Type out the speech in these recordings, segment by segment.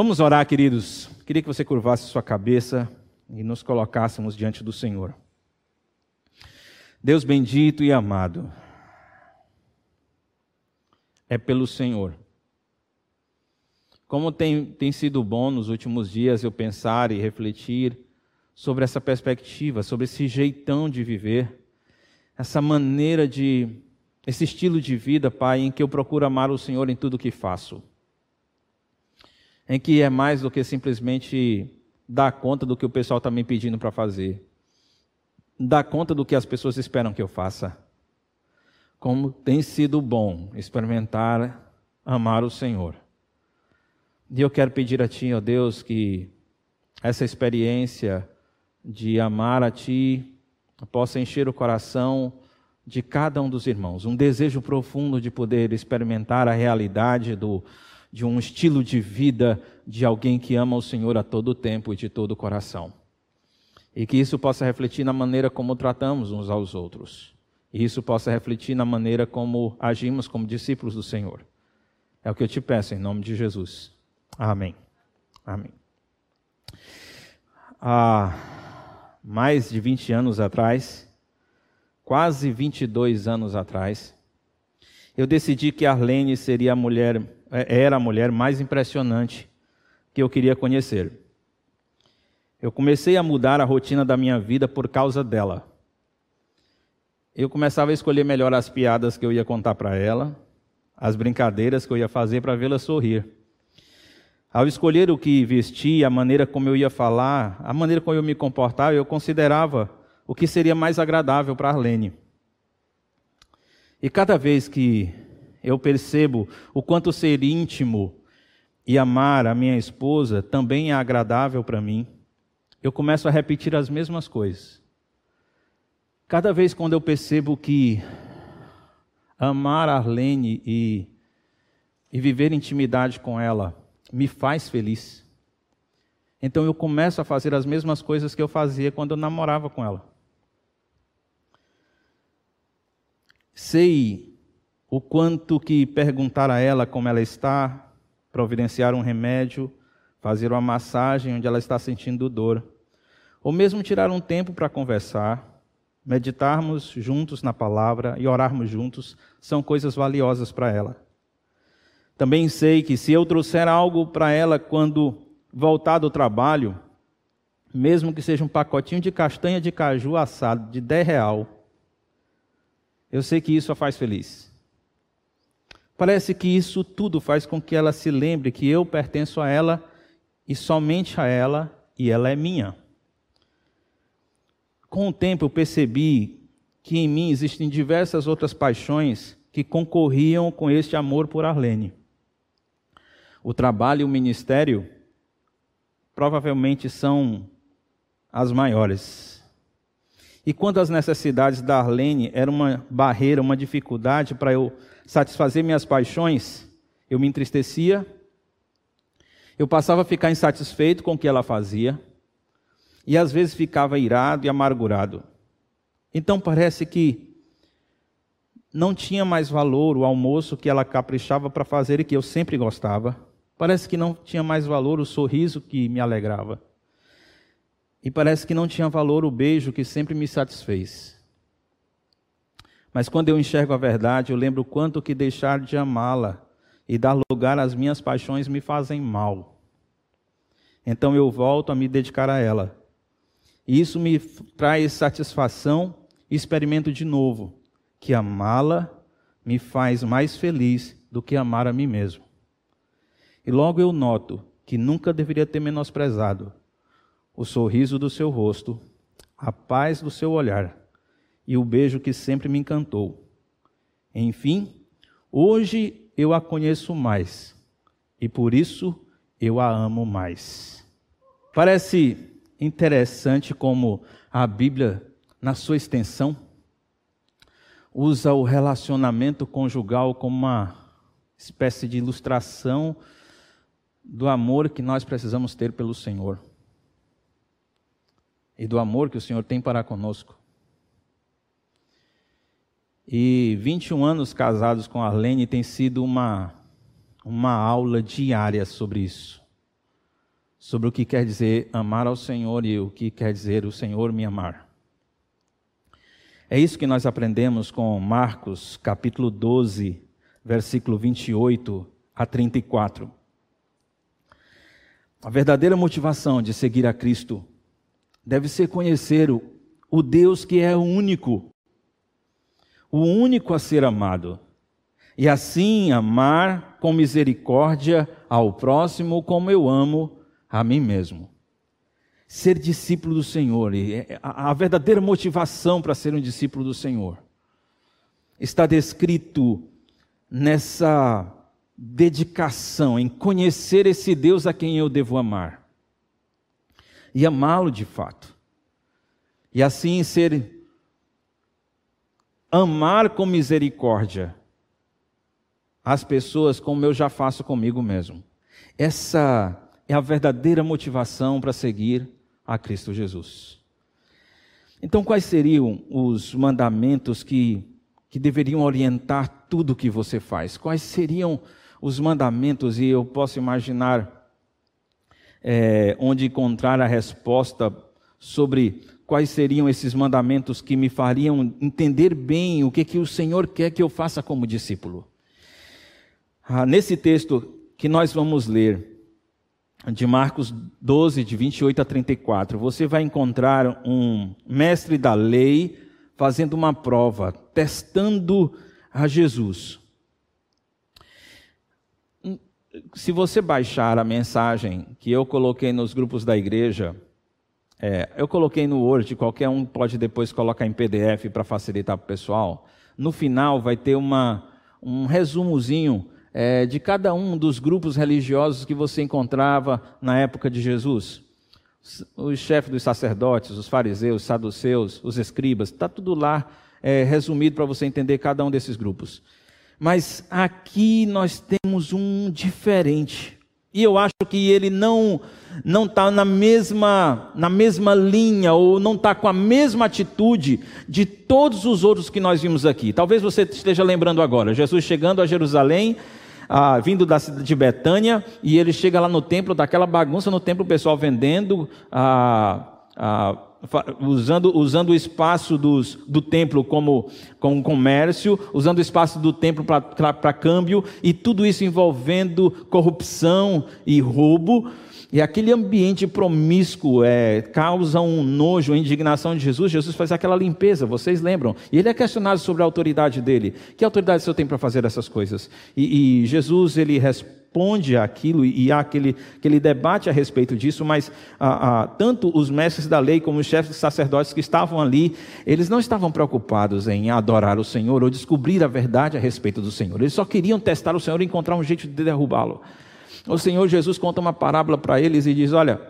Vamos orar, queridos. Queria que você curvasse sua cabeça e nos colocássemos diante do Senhor. Deus bendito e amado, é pelo Senhor. Como tem, tem sido bom nos últimos dias eu pensar e refletir sobre essa perspectiva, sobre esse jeitão de viver, essa maneira de, esse estilo de vida, Pai, em que eu procuro amar o Senhor em tudo que faço em que é mais do que simplesmente dar conta do que o pessoal está me pedindo para fazer, dar conta do que as pessoas esperam que eu faça. Como tem sido bom experimentar amar o Senhor. E eu quero pedir a Ti, ó Deus, que essa experiência de amar a Ti possa encher o coração de cada um dos irmãos. Um desejo profundo de poder experimentar a realidade do de um estilo de vida de alguém que ama o Senhor a todo tempo e de todo o coração. E que isso possa refletir na maneira como tratamos uns aos outros. E isso possa refletir na maneira como agimos como discípulos do Senhor. É o que eu te peço em nome de Jesus. Amém. Amém. Há mais de 20 anos atrás, quase 22 anos atrás, eu decidi que Arlene seria a mulher era a mulher mais impressionante que eu queria conhecer. Eu comecei a mudar a rotina da minha vida por causa dela. Eu começava a escolher melhor as piadas que eu ia contar para ela, as brincadeiras que eu ia fazer para vê-la sorrir. Ao escolher o que vestir, a maneira como eu ia falar, a maneira como eu me comportava, eu considerava o que seria mais agradável para Arlene. E cada vez que eu percebo o quanto ser íntimo e amar a minha esposa também é agradável para mim. Eu começo a repetir as mesmas coisas. Cada vez quando eu percebo que amar a Arlene e, e viver intimidade com ela me faz feliz, então eu começo a fazer as mesmas coisas que eu fazia quando eu namorava com ela. Sei o quanto que perguntar a ela como ela está, providenciar um remédio, fazer uma massagem onde ela está sentindo dor, ou mesmo tirar um tempo para conversar, meditarmos juntos na palavra e orarmos juntos, são coisas valiosas para ela. Também sei que se eu trouxer algo para ela quando voltar do trabalho, mesmo que seja um pacotinho de castanha de caju assado de 10 real, eu sei que isso a faz feliz. Parece que isso tudo faz com que ela se lembre que eu pertenço a ela e somente a ela e ela é minha. Com o tempo eu percebi que em mim existem diversas outras paixões que concorriam com este amor por Arlene. O trabalho e o ministério provavelmente são as maiores. E quando as necessidades da Arlene eram uma barreira, uma dificuldade para eu satisfazer minhas paixões, eu me entristecia, eu passava a ficar insatisfeito com o que ela fazia, e às vezes ficava irado e amargurado. Então parece que não tinha mais valor o almoço que ela caprichava para fazer e que eu sempre gostava. Parece que não tinha mais valor o sorriso que me alegrava. E parece que não tinha valor o beijo que sempre me satisfez. Mas quando eu enxergo a verdade, eu lembro quanto que deixar de amá-la e dar lugar às minhas paixões me fazem mal. Então eu volto a me dedicar a ela. E isso me traz satisfação e experimento de novo que amá-la me faz mais feliz do que amar a mim mesmo. E logo eu noto que nunca deveria ter menosprezado o sorriso do seu rosto, a paz do seu olhar e o beijo que sempre me encantou. Enfim, hoje eu a conheço mais e por isso eu a amo mais. Parece interessante como a Bíblia, na sua extensão, usa o relacionamento conjugal como uma espécie de ilustração do amor que nós precisamos ter pelo Senhor e do amor que o Senhor tem para conosco. E 21 anos casados com Arlene tem sido uma, uma aula diária sobre isso. sobre o que quer dizer amar ao Senhor e o que quer dizer o Senhor me amar. É isso que nós aprendemos com Marcos, capítulo 12, versículo 28 a 34. A verdadeira motivação de seguir a Cristo deve ser conhecer o, o Deus que é único, o único a ser amado, e assim amar com misericórdia ao próximo como eu amo a mim mesmo. Ser discípulo do Senhor, é, a verdadeira motivação para ser um discípulo do Senhor, está descrito nessa dedicação, em conhecer esse Deus a quem eu devo amar e amá-lo de fato. E assim ser amar com misericórdia as pessoas como eu já faço comigo mesmo. Essa é a verdadeira motivação para seguir a Cristo Jesus. Então, quais seriam os mandamentos que, que deveriam orientar tudo o que você faz? Quais seriam os mandamentos? E eu posso imaginar é, onde encontrar a resposta sobre quais seriam esses mandamentos que me fariam entender bem o que, que o Senhor quer que eu faça como discípulo. Ah, nesse texto que nós vamos ler, de Marcos 12, de 28 a 34, você vai encontrar um mestre da lei fazendo uma prova, testando a Jesus. Se você baixar a mensagem que eu coloquei nos grupos da igreja, é, eu coloquei no Word, qualquer um pode depois colocar em PDF para facilitar para o pessoal. No final vai ter uma, um resumozinho é, de cada um dos grupos religiosos que você encontrava na época de Jesus. Os chefes dos sacerdotes, os fariseus, os saduceus, os escribas, está tudo lá é, resumido para você entender cada um desses grupos. Mas aqui nós temos um diferente. E eu acho que ele não não está na mesma, na mesma linha ou não está com a mesma atitude de todos os outros que nós vimos aqui. Talvez você esteja lembrando agora, Jesus chegando a Jerusalém, ah, vindo da cidade de Betânia, e ele chega lá no templo, daquela bagunça no templo, o pessoal vendendo, ah, ah, usando, usando o espaço dos, do templo como, como comércio, usando o espaço do templo para câmbio, e tudo isso envolvendo corrupção e roubo. E aquele ambiente promíscuo é, causa um nojo, uma indignação de Jesus. Jesus faz aquela limpeza, vocês lembram? E ele é questionado sobre a autoridade dele. Que autoridade o senhor tem para fazer essas coisas? E, e Jesus ele responde aquilo e há aquele, aquele debate a respeito disso, mas ah, ah, tanto os mestres da lei como os chefes sacerdotes que estavam ali, eles não estavam preocupados em adorar o Senhor ou descobrir a verdade a respeito do Senhor. Eles só queriam testar o Senhor e encontrar um jeito de derrubá-lo o Senhor Jesus conta uma parábola para eles e diz: Olha,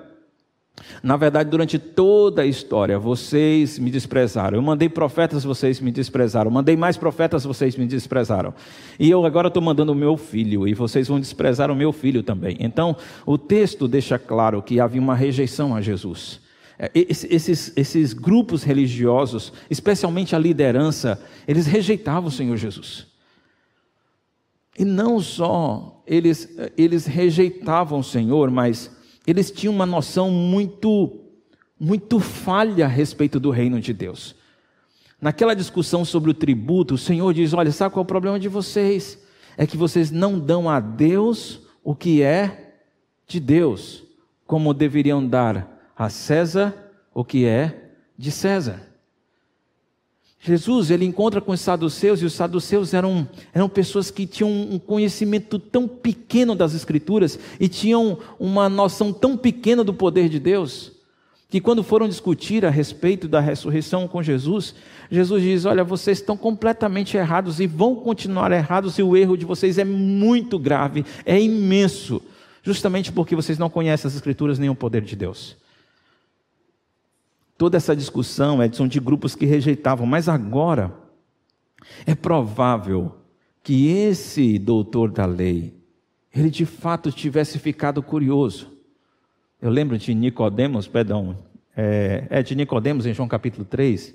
na verdade, durante toda a história, vocês me desprezaram. Eu mandei profetas, vocês me desprezaram. Mandei mais profetas, vocês me desprezaram. E eu agora estou mandando o meu filho, e vocês vão desprezar o meu filho também. Então, o texto deixa claro que havia uma rejeição a Jesus. É, esses, esses grupos religiosos, especialmente a liderança, eles rejeitavam o Senhor Jesus. E não só eles, eles rejeitavam o Senhor, mas eles tinham uma noção muito, muito falha a respeito do reino de Deus. Naquela discussão sobre o tributo, o Senhor diz: Olha, sabe qual é o problema de vocês? É que vocês não dão a Deus o que é de Deus, como deveriam dar a César o que é de César. Jesus ele encontra com os saduceus e os saduceus eram, eram pessoas que tinham um conhecimento tão pequeno das Escrituras e tinham uma noção tão pequena do poder de Deus que quando foram discutir a respeito da ressurreição com Jesus, Jesus diz: Olha, vocês estão completamente errados e vão continuar errados, e o erro de vocês é muito grave, é imenso, justamente porque vocês não conhecem as Escrituras nem o poder de Deus. Toda essa discussão é de grupos que rejeitavam, mas agora é provável que esse doutor da lei, ele de fato tivesse ficado curioso. Eu lembro de Nicodemos, perdão, é, é de Nicodemos em João capítulo 3,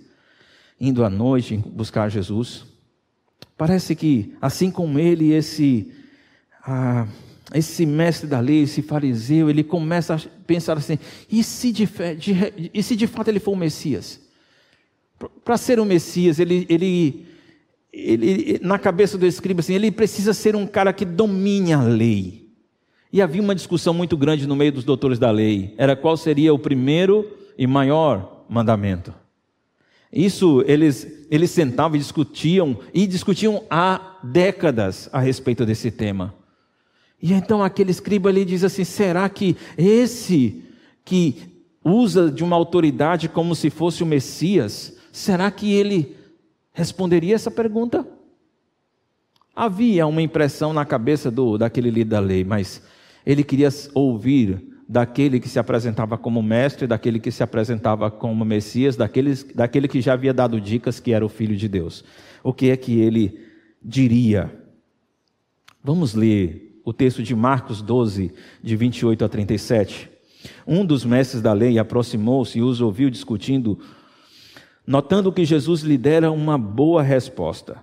indo à noite buscar Jesus. Parece que, assim como ele, esse, ah, esse mestre da lei, esse fariseu, ele começa a pensar assim: e se de, de, e se de fato ele for o Messias? Para ser o Messias, ele, ele, ele, na cabeça do escriba, assim, ele precisa ser um cara que domine a lei. E havia uma discussão muito grande no meio dos doutores da lei: era qual seria o primeiro e maior mandamento. Isso eles, eles sentavam e discutiam, e discutiam há décadas a respeito desse tema. E então aquele escriba ali diz assim: será que esse que usa de uma autoridade como se fosse o Messias, será que ele responderia essa pergunta? Havia uma impressão na cabeça do, daquele líder da lei, mas ele queria ouvir daquele que se apresentava como mestre, daquele que se apresentava como Messias, daquele, daquele que já havia dado dicas que era o Filho de Deus. O que é que ele diria? Vamos ler o texto de Marcos 12, de 28 a 37. Um dos mestres da lei aproximou-se e os ouviu discutindo, notando que Jesus lhe dera uma boa resposta.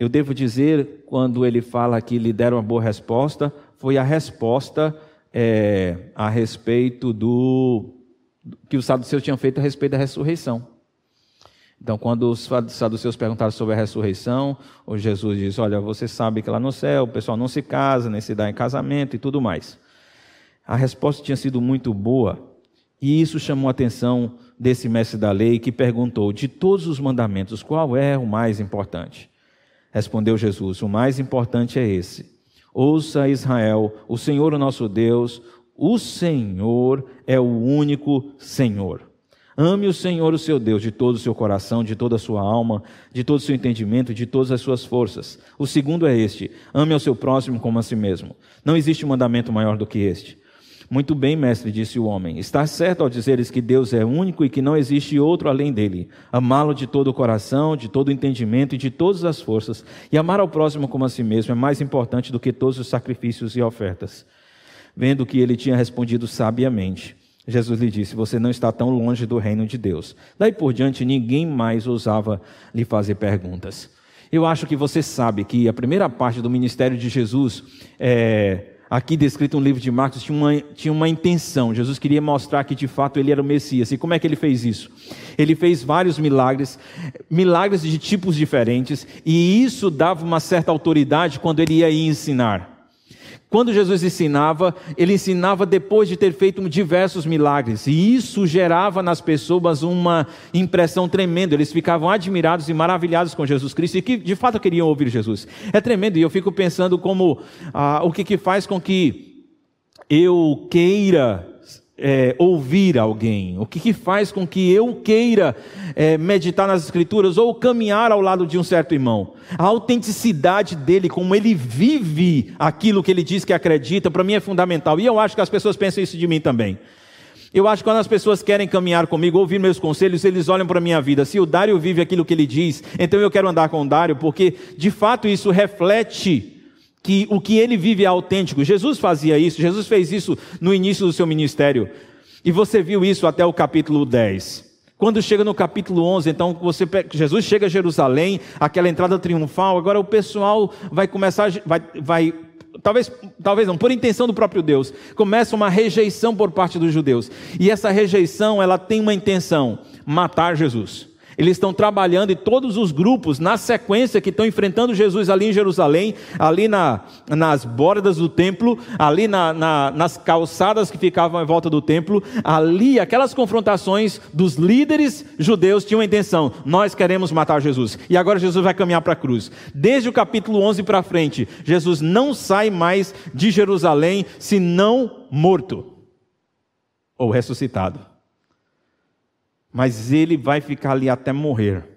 Eu devo dizer, quando ele fala que lhe deram uma boa resposta, foi a resposta é, a respeito do que os saduceus tinham feito a respeito da ressurreição. Então, quando os saduceus perguntaram sobre a ressurreição, o Jesus diz: Olha, você sabe que lá no céu o pessoal não se casa, nem se dá em casamento e tudo mais. A resposta tinha sido muito boa, e isso chamou a atenção desse mestre da lei que perguntou: De todos os mandamentos, qual é o mais importante? Respondeu Jesus: O mais importante é esse Ouça Israel, o Senhor, o nosso Deus, o Senhor é o único Senhor. Ame o Senhor, o seu Deus, de todo o seu coração, de toda a sua alma, de todo o seu entendimento, de todas as suas forças. O segundo é este: ame ao seu próximo como a si mesmo. Não existe mandamento maior do que este. Muito bem, mestre, disse o homem. Está certo ao dizeres que Deus é único e que não existe outro além dele. Amá-lo de todo o coração, de todo o entendimento e de todas as forças, e amar ao próximo como a si mesmo é mais importante do que todos os sacrifícios e ofertas. Vendo que ele tinha respondido sabiamente, Jesus lhe disse: Você não está tão longe do reino de Deus. Daí por diante, ninguém mais ousava lhe fazer perguntas. Eu acho que você sabe que a primeira parte do ministério de Jesus é aqui descrito no livro de Marcos, tinha uma, tinha uma intenção. Jesus queria mostrar que de fato ele era o Messias. E como é que ele fez isso? Ele fez vários milagres, milagres de tipos diferentes, e isso dava uma certa autoridade quando ele ia ensinar. Quando Jesus ensinava, ele ensinava depois de ter feito diversos milagres, e isso gerava nas pessoas uma impressão tremenda. Eles ficavam admirados e maravilhados com Jesus Cristo e que de fato queriam ouvir Jesus. É tremendo, e eu fico pensando como ah, o que, que faz com que eu queira é, ouvir alguém? O que, que, faz com que eu queira é, meditar nas Escrituras ou caminhar ao lado de um certo irmão? A autenticidade dele, como ele vive aquilo que ele diz que acredita, para mim é fundamental. E eu acho que as pessoas pensam isso de mim também. Eu acho que quando as pessoas querem caminhar comigo, ouvir meus conselhos, eles olham para a minha vida. Se o Dário vive aquilo que ele diz, então eu quero andar com o Dário, porque de fato isso reflete que o que ele vive é autêntico. Jesus fazia isso, Jesus fez isso no início do seu ministério. E você viu isso até o capítulo 10. Quando chega no capítulo 11, então você, Jesus chega a Jerusalém, aquela entrada triunfal, agora o pessoal vai começar, vai, vai talvez, talvez não, por intenção do próprio Deus, começa uma rejeição por parte dos judeus. E essa rejeição, ela tem uma intenção: matar Jesus. Eles estão trabalhando e todos os grupos, na sequência, que estão enfrentando Jesus ali em Jerusalém, ali na, nas bordas do templo, ali na, na, nas calçadas que ficavam em volta do templo, ali, aquelas confrontações dos líderes judeus tinham a intenção: nós queremos matar Jesus. E agora Jesus vai caminhar para a cruz. Desde o capítulo 11 para frente, Jesus não sai mais de Jerusalém senão morto ou ressuscitado mas ele vai ficar ali até morrer.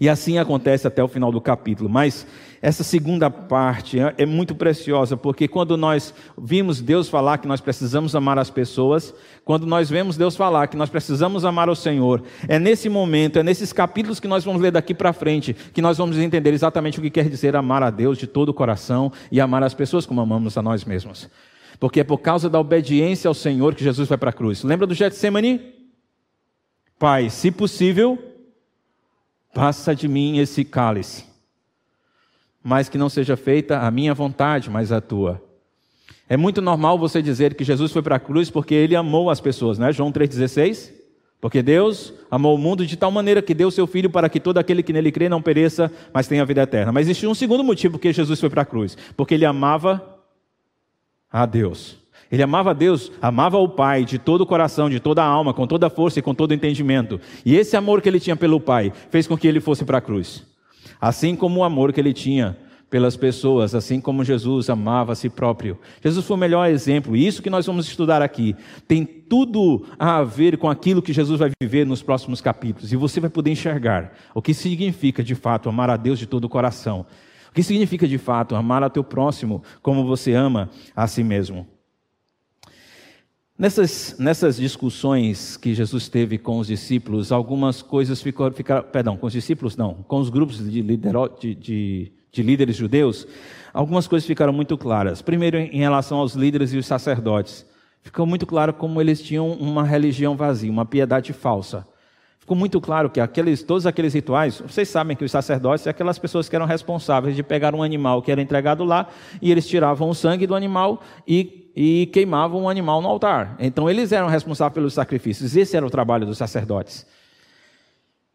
E assim acontece até o final do capítulo. Mas essa segunda parte é, é muito preciosa, porque quando nós vimos Deus falar que nós precisamos amar as pessoas, quando nós vemos Deus falar que nós precisamos amar o Senhor, é nesse momento, é nesses capítulos que nós vamos ler daqui para frente, que nós vamos entender exatamente o que quer dizer amar a Deus de todo o coração e amar as pessoas como amamos a nós mesmos. Porque é por causa da obediência ao Senhor que Jesus vai para a cruz. Lembra do Getsemane? Pai, se possível, passa de mim esse cálice, mas que não seja feita a minha vontade, mas a tua. É muito normal você dizer que Jesus foi para a cruz porque ele amou as pessoas, né? João 3,16. Porque Deus amou o mundo de tal maneira que deu seu Filho para que todo aquele que nele crê não pereça, mas tenha vida eterna. Mas existe um segundo motivo porque Jesus foi para a cruz. Porque ele amava a Deus. Ele amava Deus, amava o Pai de todo o coração, de toda a alma, com toda a força e com todo o entendimento. E esse amor que ele tinha pelo Pai fez com que ele fosse para a cruz. Assim como o amor que ele tinha pelas pessoas, assim como Jesus amava a si próprio. Jesus foi o melhor exemplo, e isso que nós vamos estudar aqui tem tudo a ver com aquilo que Jesus vai viver nos próximos capítulos, e você vai poder enxergar o que significa de fato amar a Deus de todo o coração. O que significa de fato amar a teu próximo como você ama a si mesmo. Nessas, nessas discussões que Jesus teve com os discípulos, algumas coisas ficaram, ficaram perdão, com os discípulos não, com os grupos de, lidero, de, de de líderes judeus, algumas coisas ficaram muito claras. Primeiro, em relação aos líderes e os sacerdotes. Ficou muito claro como eles tinham uma religião vazia, uma piedade falsa. Ficou muito claro que aqueles, todos aqueles rituais, vocês sabem que os sacerdotes são aquelas pessoas que eram responsáveis de pegar um animal que era entregado lá e eles tiravam o sangue do animal e, e queimavam o animal no altar. Então eles eram responsáveis pelos sacrifícios. Esse era o trabalho dos sacerdotes.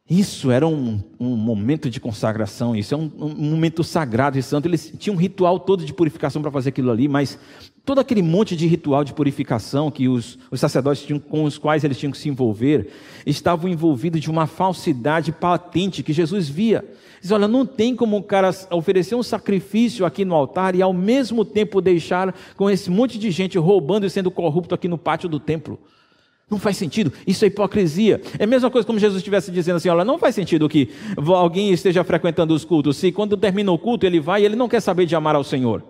Isso era um, um, momento de consagração, isso é um, um, momento sagrado e santo. Eles tinham um ritual todo de purificação para fazer aquilo ali, mas todo aquele monte de ritual de purificação que os, os sacerdotes tinham, com os quais eles tinham que se envolver, estavam envolvidos de uma falsidade patente que Jesus via. Diz: olha, não tem como o cara oferecer um sacrifício aqui no altar e ao mesmo tempo deixar com esse monte de gente roubando e sendo corrupto aqui no pátio do templo. Não faz sentido, isso é hipocrisia. É a mesma coisa como Jesus estivesse dizendo assim: olha, não faz sentido que alguém esteja frequentando os cultos, se quando termina o culto ele vai e ele não quer saber de amar ao Senhor.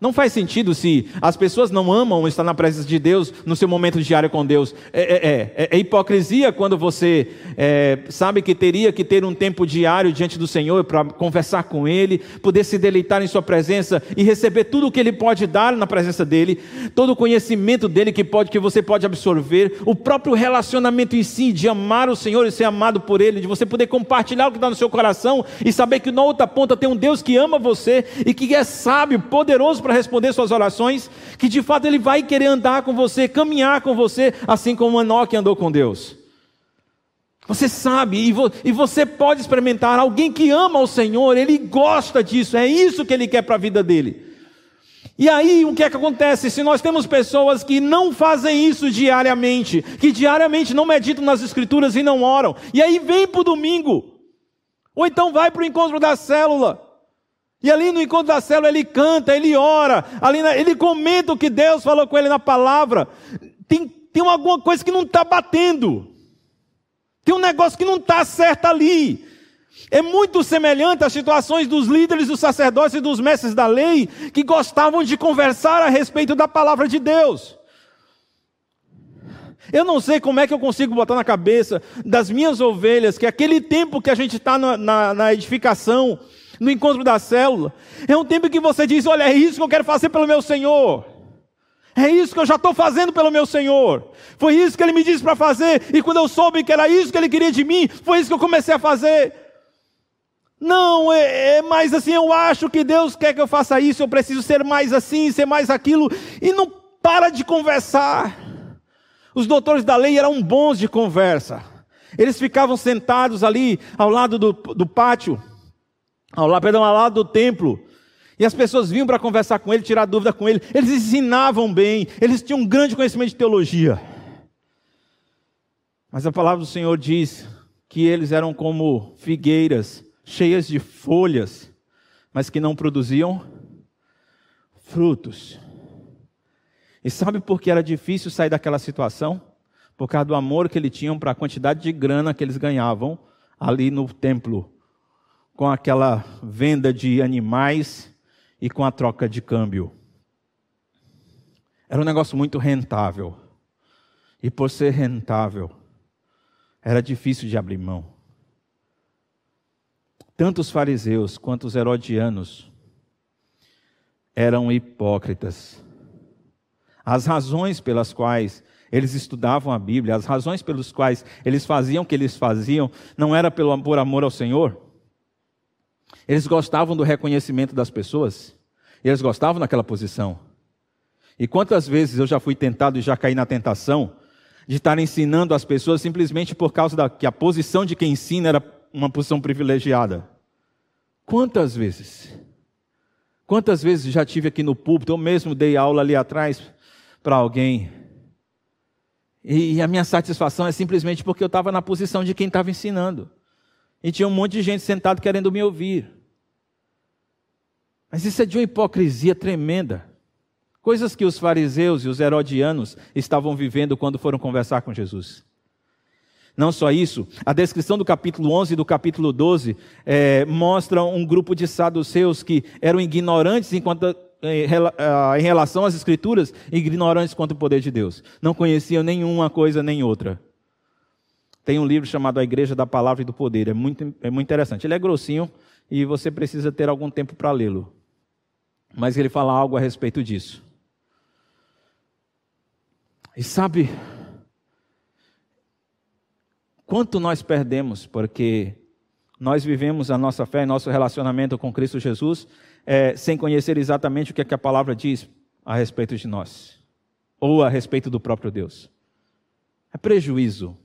Não faz sentido se as pessoas não amam estar na presença de Deus no seu momento diário com Deus. É, é, é, é hipocrisia quando você é, sabe que teria que ter um tempo diário diante do Senhor para conversar com Ele, poder se deleitar em Sua presença e receber tudo o que Ele pode dar na presença dEle, todo o conhecimento dEle que, pode, que você pode absorver, o próprio relacionamento em si, de amar o Senhor e ser amado por Ele, de você poder compartilhar o que está no seu coração e saber que na outra ponta tem um Deus que ama você e que é sábio, poderoso para para responder suas orações, que de fato ele vai querer andar com você, caminhar com você, assim como Enoque andou com Deus. Você sabe, e, vo, e você pode experimentar alguém que ama o Senhor, ele gosta disso, é isso que ele quer para a vida dele. E aí, o que é que acontece? Se nós temos pessoas que não fazem isso diariamente, que diariamente não meditam nas Escrituras e não oram, e aí vem para o domingo, ou então vai para o encontro da célula, e ali no encontro da célula ele canta, ele ora, ali na, ele comenta o que Deus falou com ele na palavra. Tem, tem alguma coisa que não está batendo. Tem um negócio que não está certo ali. É muito semelhante às situações dos líderes, dos sacerdotes e dos mestres da lei que gostavam de conversar a respeito da palavra de Deus. Eu não sei como é que eu consigo botar na cabeça das minhas ovelhas que aquele tempo que a gente está na, na, na edificação, no encontro da célula. É um tempo que você diz: Olha, é isso que eu quero fazer pelo meu Senhor. É isso que eu já estou fazendo pelo meu Senhor. Foi isso que ele me disse para fazer. E quando eu soube que era isso que ele queria de mim, foi isso que eu comecei a fazer. Não, é, é mais assim, eu acho que Deus quer que eu faça isso, eu preciso ser mais assim, ser mais aquilo. E não para de conversar. Os doutores da lei eram bons de conversa. Eles ficavam sentados ali ao lado do, do pátio ao lado, perdão, ao lado do templo. E as pessoas vinham para conversar com ele, tirar dúvida com ele. Eles ensinavam bem, eles tinham um grande conhecimento de teologia. Mas a palavra do Senhor diz que eles eram como figueiras cheias de folhas, mas que não produziam frutos. E sabe por que era difícil sair daquela situação? Por causa do amor que eles tinham para a quantidade de grana que eles ganhavam ali no templo com aquela venda de animais e com a troca de câmbio. Era um negócio muito rentável. E por ser rentável, era difícil de abrir mão. Tanto os fariseus quanto os herodianos eram hipócritas. As razões pelas quais eles estudavam a Bíblia, as razões pelas quais eles faziam o que eles faziam, não era pelo, por amor ao Senhor, eles gostavam do reconhecimento das pessoas, eles gostavam daquela posição. E quantas vezes eu já fui tentado e já caí na tentação de estar ensinando as pessoas simplesmente por causa da que a posição de quem ensina era uma posição privilegiada. Quantas vezes? Quantas vezes já tive aqui no púlpito, eu mesmo dei aula ali atrás para alguém. E a minha satisfação é simplesmente porque eu estava na posição de quem estava ensinando. E tinha um monte de gente sentado querendo me ouvir. Mas isso é de uma hipocrisia tremenda. Coisas que os fariseus e os herodianos estavam vivendo quando foram conversar com Jesus. Não só isso, a descrição do capítulo 11 e do capítulo 12 é, mostra um grupo de saduceus que eram ignorantes enquanto, em, em relação às Escrituras, ignorantes quanto ao poder de Deus. Não conheciam nenhuma coisa nem outra. Tem um livro chamado A Igreja da Palavra e do Poder, é muito, é muito interessante. Ele é grossinho e você precisa ter algum tempo para lê-lo. Mas ele fala algo a respeito disso. E sabe, quanto nós perdemos porque nós vivemos a nossa fé nosso relacionamento com Cristo Jesus é, sem conhecer exatamente o que, é que a palavra diz a respeito de nós, ou a respeito do próprio Deus. É prejuízo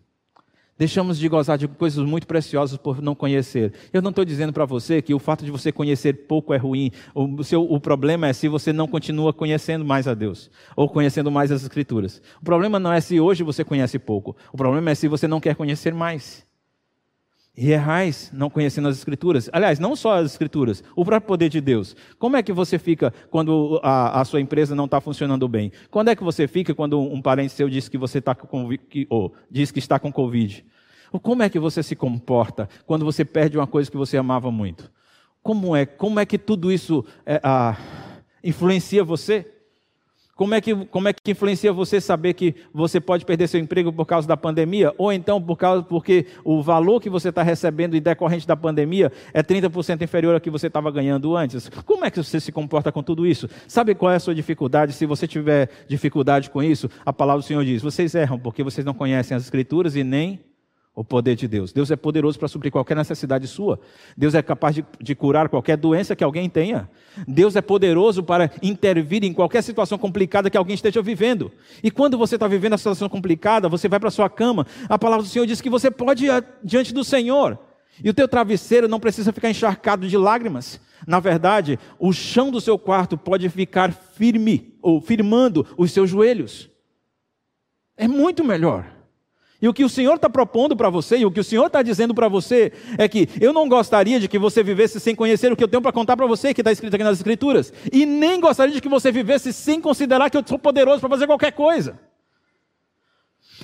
Deixamos de gozar de coisas muito preciosas por não conhecer. Eu não estou dizendo para você que o fato de você conhecer pouco é ruim. O, seu, o problema é se você não continua conhecendo mais a Deus, ou conhecendo mais as Escrituras. O problema não é se hoje você conhece pouco. O problema é se você não quer conhecer mais. E errais não conhecendo as Escrituras. Aliás, não só as Escrituras, o próprio poder de Deus. Como é que você fica quando a, a sua empresa não está funcionando bem? Quando é que você fica quando um parente seu diz que você está com ou diz que está com Covid? Como é que você se comporta quando você perde uma coisa que você amava muito? Como é, como é que tudo isso é, influencia você? Como é, que, como é que influencia você saber que você pode perder seu emprego por causa da pandemia? Ou então por causa, porque o valor que você está recebendo e decorrente da pandemia é 30% inferior ao que você estava ganhando antes? Como é que você se comporta com tudo isso? Sabe qual é a sua dificuldade? Se você tiver dificuldade com isso, a palavra do Senhor diz: vocês erram porque vocês não conhecem as Escrituras e nem o poder de Deus. Deus é poderoso para suprir qualquer necessidade sua. Deus é capaz de, de, curar qualquer doença que alguém tenha. Deus é poderoso para intervir em qualquer situação complicada que alguém esteja vivendo. E quando você está vivendo a situação complicada, você vai para sua cama, a palavra do Senhor diz que você pode ir diante do Senhor. E o teu travesseiro não precisa ficar encharcado de lágrimas. Na verdade, o chão do seu quarto pode ficar firme, ou firmando os seus joelhos. É muito melhor. E o que o Senhor está propondo para você, e o que o Senhor está dizendo para você, é que eu não gostaria de que você vivesse sem conhecer o que eu tenho para contar para você, que está escrito aqui nas Escrituras. E nem gostaria de que você vivesse sem considerar que eu sou poderoso para fazer qualquer coisa.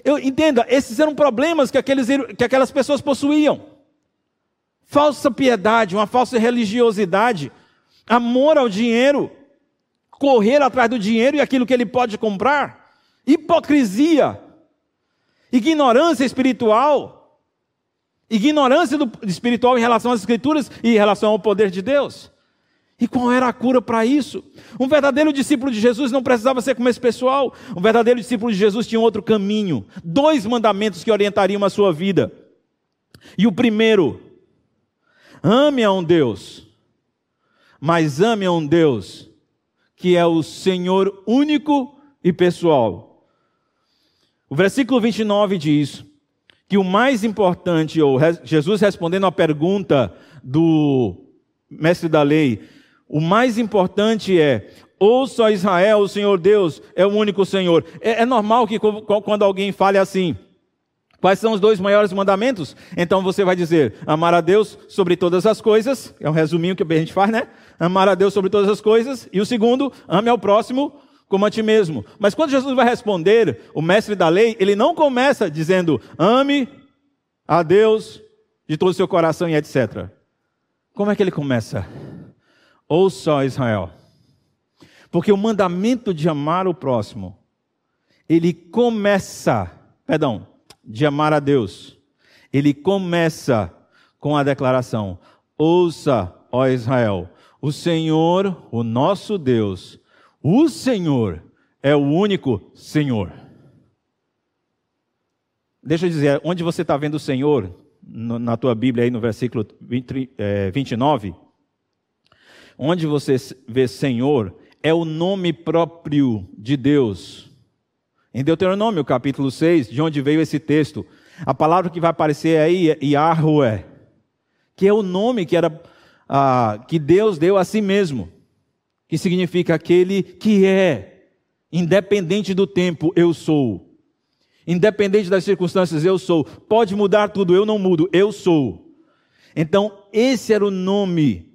Eu, entenda, esses eram problemas que, aqueles, que aquelas pessoas possuíam. Falsa piedade, uma falsa religiosidade, amor ao dinheiro, correr atrás do dinheiro e aquilo que ele pode comprar, hipocrisia, ignorância espiritual, ignorância do, espiritual em relação às Escrituras e em relação ao poder de Deus. E qual era a cura para isso? Um verdadeiro discípulo de Jesus não precisava ser como esse pessoal. Um verdadeiro discípulo de Jesus tinha outro caminho. Dois mandamentos que orientariam a sua vida. E o primeiro, ame a um Deus, mas ame a um Deus que é o Senhor único e pessoal. O versículo 29 diz que o mais importante, ou Jesus respondendo à pergunta do mestre da lei, o mais importante é: ouça Israel, o Senhor Deus é o único Senhor. É, é normal que quando alguém fale assim, Quais são os dois maiores mandamentos? Então você vai dizer: amar a Deus sobre todas as coisas, é um resuminho que a gente faz, né? Amar a Deus sobre todas as coisas. E o segundo, ame ao próximo como a ti mesmo. Mas quando Jesus vai responder, o mestre da lei, ele não começa dizendo, ame a Deus de todo o seu coração e etc. Como é que ele começa? Ouça, Israel. Porque o mandamento de amar o próximo, ele começa, perdão, de amar a Deus, ele começa com a declaração: Ouça, ó Israel, o Senhor, o nosso Deus, o Senhor é o único Senhor. Deixa eu dizer, onde você está vendo o Senhor, na tua Bíblia, aí no versículo 20, é, 29, onde você vê Senhor, é o nome próprio de Deus. Em Deuteronômio, capítulo 6, de onde veio esse texto, a palavra que vai aparecer aí é Yahweh, que é o nome que, era, ah, que Deus deu a si mesmo, que significa aquele que é, independente do tempo, eu sou. Independente das circunstâncias, eu sou. Pode mudar tudo, eu não mudo, eu sou. Então, esse era o nome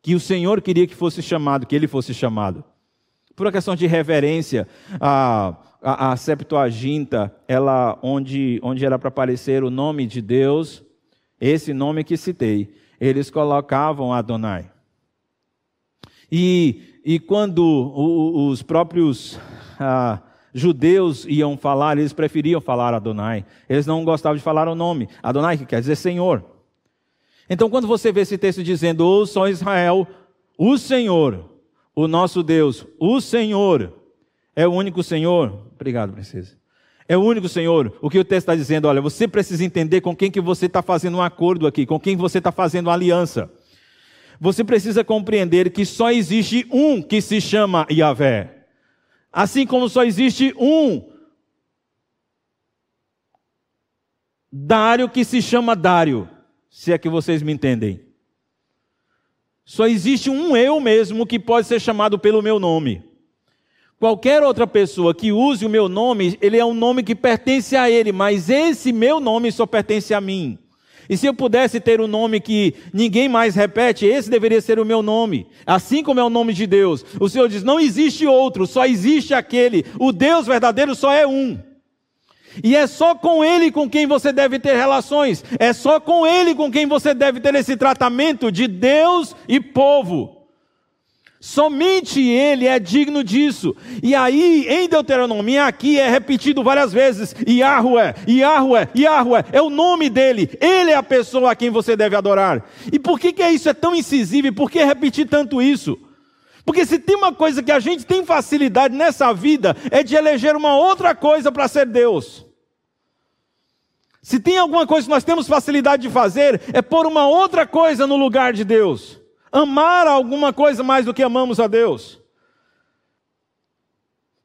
que o Senhor queria que fosse chamado, que ele fosse chamado. Por uma questão de reverência, a, a, a Septuaginta, ela, onde, onde era para aparecer o nome de Deus, esse nome que citei, eles colocavam Adonai. E, e quando os próprios ah, judeus iam falar, eles preferiam falar Adonai. Eles não gostavam de falar o nome. Adonai, que quer dizer Senhor. Então, quando você vê esse texto dizendo, ouçam Israel, o Senhor, o nosso Deus, o Senhor, é o único Senhor. Obrigado, princesa. É o único Senhor. O que o texto está dizendo, olha, você precisa entender com quem que você está fazendo um acordo aqui, com quem você está fazendo uma aliança. Você precisa compreender que só existe um que se chama Yahvé. Assim como só existe um Dário que se chama Dário se é que vocês me entendem. Só existe um eu mesmo que pode ser chamado pelo meu nome. Qualquer outra pessoa que use o meu nome, ele é um nome que pertence a ele, mas esse meu nome só pertence a mim. E se eu pudesse ter um nome que ninguém mais repete, esse deveria ser o meu nome. Assim como é o nome de Deus. O Senhor diz: não existe outro, só existe aquele. O Deus verdadeiro só é um. E é só com Ele com quem você deve ter relações, é só com Ele com quem você deve ter esse tratamento de Deus e povo. Somente Ele é digno disso. E aí, em Deuteronomia, aqui é repetido várias vezes: Yahweh, Yahweh, Yahweh, é o nome dele, Ele é a pessoa a quem você deve adorar. E por que, que isso é tão incisivo e por que repetir tanto isso? Porque se tem uma coisa que a gente tem facilidade nessa vida, é de eleger uma outra coisa para ser Deus. Se tem alguma coisa que nós temos facilidade de fazer, é pôr uma outra coisa no lugar de Deus. Amar alguma coisa mais do que amamos a Deus.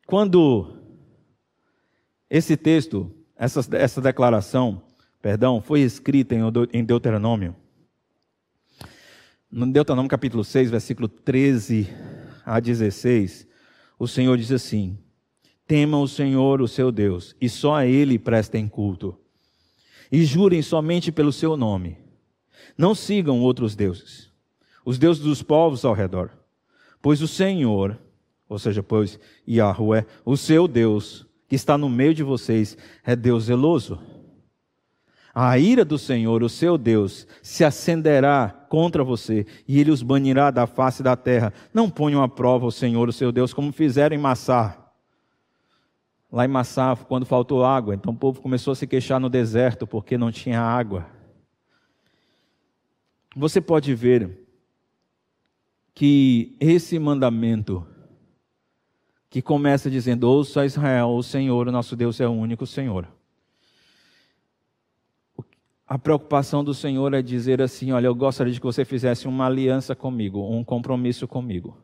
Quando esse texto, essa, essa declaração, perdão, foi escrita em Deuteronômio, no Deuteronômio capítulo 6, versículo 13 a 16, o Senhor diz assim: Tema o Senhor, o seu Deus, e só a Ele prestem culto e jurem somente pelo seu nome. Não sigam outros deuses, os deuses dos povos ao redor, pois o Senhor, ou seja, pois Yahweh, o seu Deus, que está no meio de vocês, é Deus zeloso. A ira do Senhor, o seu Deus, se acenderá contra você e ele os banirá da face da terra. Não ponham à prova o Senhor, o seu Deus, como fizeram em Massá lá em Massafo, quando faltou água. Então o povo começou a se queixar no deserto porque não tinha água. Você pode ver que esse mandamento, que começa dizendo: Ouça Israel, o Senhor, o nosso Deus é o único Senhor. A preocupação do Senhor é dizer assim: Olha, eu gostaria de que você fizesse uma aliança comigo, um compromisso comigo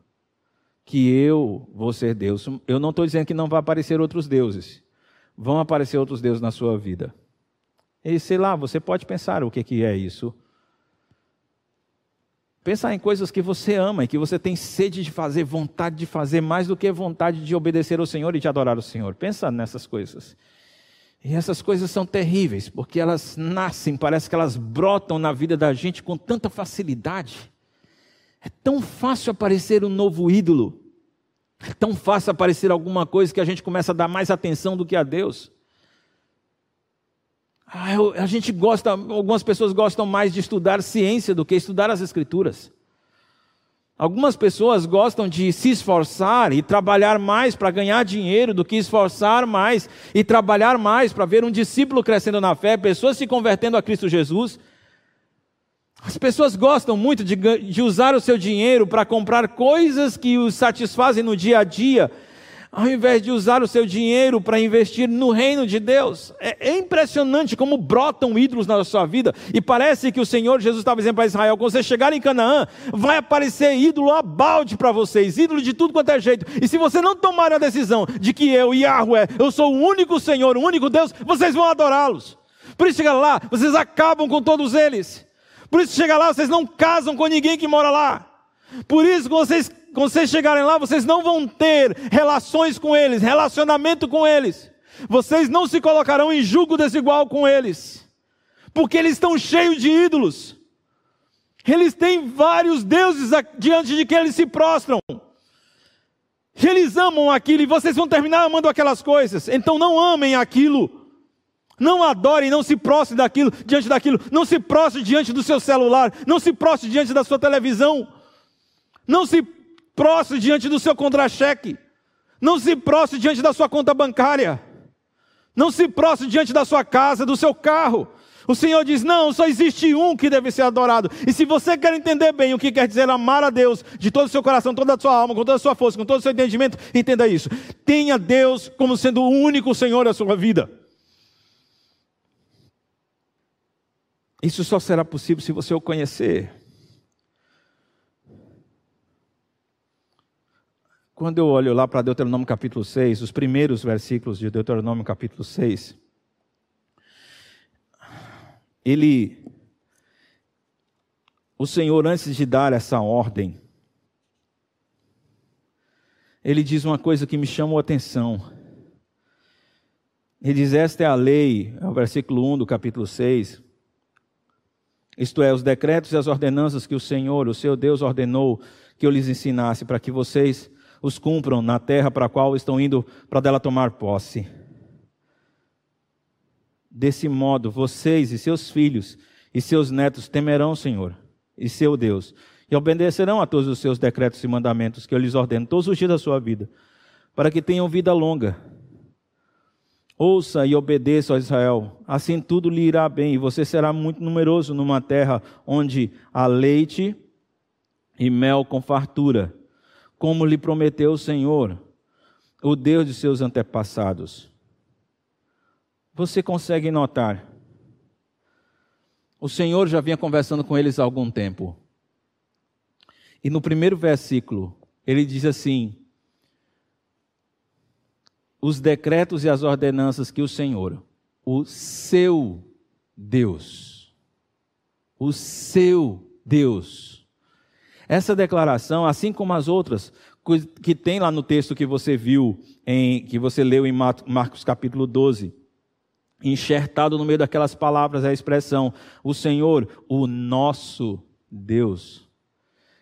que eu vou ser Deus. Eu não estou dizendo que não vai aparecer outros deuses. Vão aparecer outros deuses na sua vida. E sei lá, você pode pensar o que, que é isso. Pensar em coisas que você ama e que você tem sede de fazer, vontade de fazer, mais do que vontade de obedecer ao Senhor e de adorar o Senhor. Pensa nessas coisas. E essas coisas são terríveis, porque elas nascem, parece que elas brotam na vida da gente com tanta facilidade. É tão fácil aparecer um novo ídolo. É tão fácil aparecer alguma coisa que a gente começa a dar mais atenção do que a Deus. Ah, eu, a gente gosta, algumas pessoas gostam mais de estudar ciência do que estudar as Escrituras. Algumas pessoas gostam de se esforçar e trabalhar mais para ganhar dinheiro do que esforçar mais e trabalhar mais para ver um discípulo crescendo na fé, pessoas se convertendo a Cristo Jesus. As pessoas gostam muito de, de usar o seu dinheiro para comprar coisas que os satisfazem no dia a dia, ao invés de usar o seu dinheiro para investir no reino de Deus. É, é, impressionante como brotam ídolos na sua vida. E parece que o Senhor Jesus estava dizendo para Israel: quando você chegar em Canaã, vai aparecer ídolo a balde para vocês, ídolo de tudo quanto é jeito. E se você não tomar a decisão de que eu, Yahweh, eu sou o único Senhor, o único Deus, vocês vão adorá-los. Por isso, chega lá, vocês acabam com todos eles. Por isso, chega lá, vocês não casam com ninguém que mora lá. Por isso, quando vocês quando vocês chegarem lá, vocês não vão ter relações com eles, relacionamento com eles. Vocês não se colocarão em julgo desigual com eles, porque eles estão cheios de ídolos. Eles têm vários deuses diante de que eles se prostram. Eles amam aquilo e vocês vão terminar amando aquelas coisas. Então não amem aquilo. Não adorem, não se prostrem daquilo, diante daquilo. Não se prostrem diante do seu celular. Não se prostrem diante da sua televisão. Não se prostre diante do seu contra-cheque. Não se prostre diante da sua conta bancária. Não se prostre diante da sua casa, do seu carro. O Senhor diz: não, só existe um que deve ser adorado. E se você quer entender bem o que quer dizer amar a Deus de todo o seu coração, toda a sua alma, com toda a sua força, com todo o seu entendimento, entenda isso. Tenha Deus como sendo o único Senhor da sua vida. Isso só será possível se você o conhecer. Quando eu olho lá para Deuteronômio capítulo 6, os primeiros versículos de Deuteronômio capítulo 6, ele, o Senhor, antes de dar essa ordem, ele diz uma coisa que me chamou a atenção. Ele diz: Esta é a lei, é o versículo 1 do capítulo 6. Isto é, os decretos e as ordenanças que o Senhor, o seu Deus, ordenou que eu lhes ensinasse, para que vocês os cumpram na terra para a qual estão indo para dela tomar posse. Desse modo, vocês e seus filhos e seus netos temerão o Senhor e seu Deus, e obedecerão a todos os seus decretos e mandamentos que eu lhes ordeno todos os dias da sua vida, para que tenham vida longa. Ouça e obedeça, ó Israel, assim tudo lhe irá bem, e você será muito numeroso numa terra onde há leite e mel com fartura como lhe prometeu o Senhor, o Deus de seus antepassados. Você consegue notar? O Senhor já vinha conversando com eles há algum tempo. E no primeiro versículo, ele diz assim: Os decretos e as ordenanças que o Senhor, o seu Deus, o seu Deus, essa declaração, assim como as outras que tem lá no texto que você viu, em, que você leu em Marcos capítulo 12, enxertado no meio daquelas palavras a expressão: o Senhor, o nosso Deus.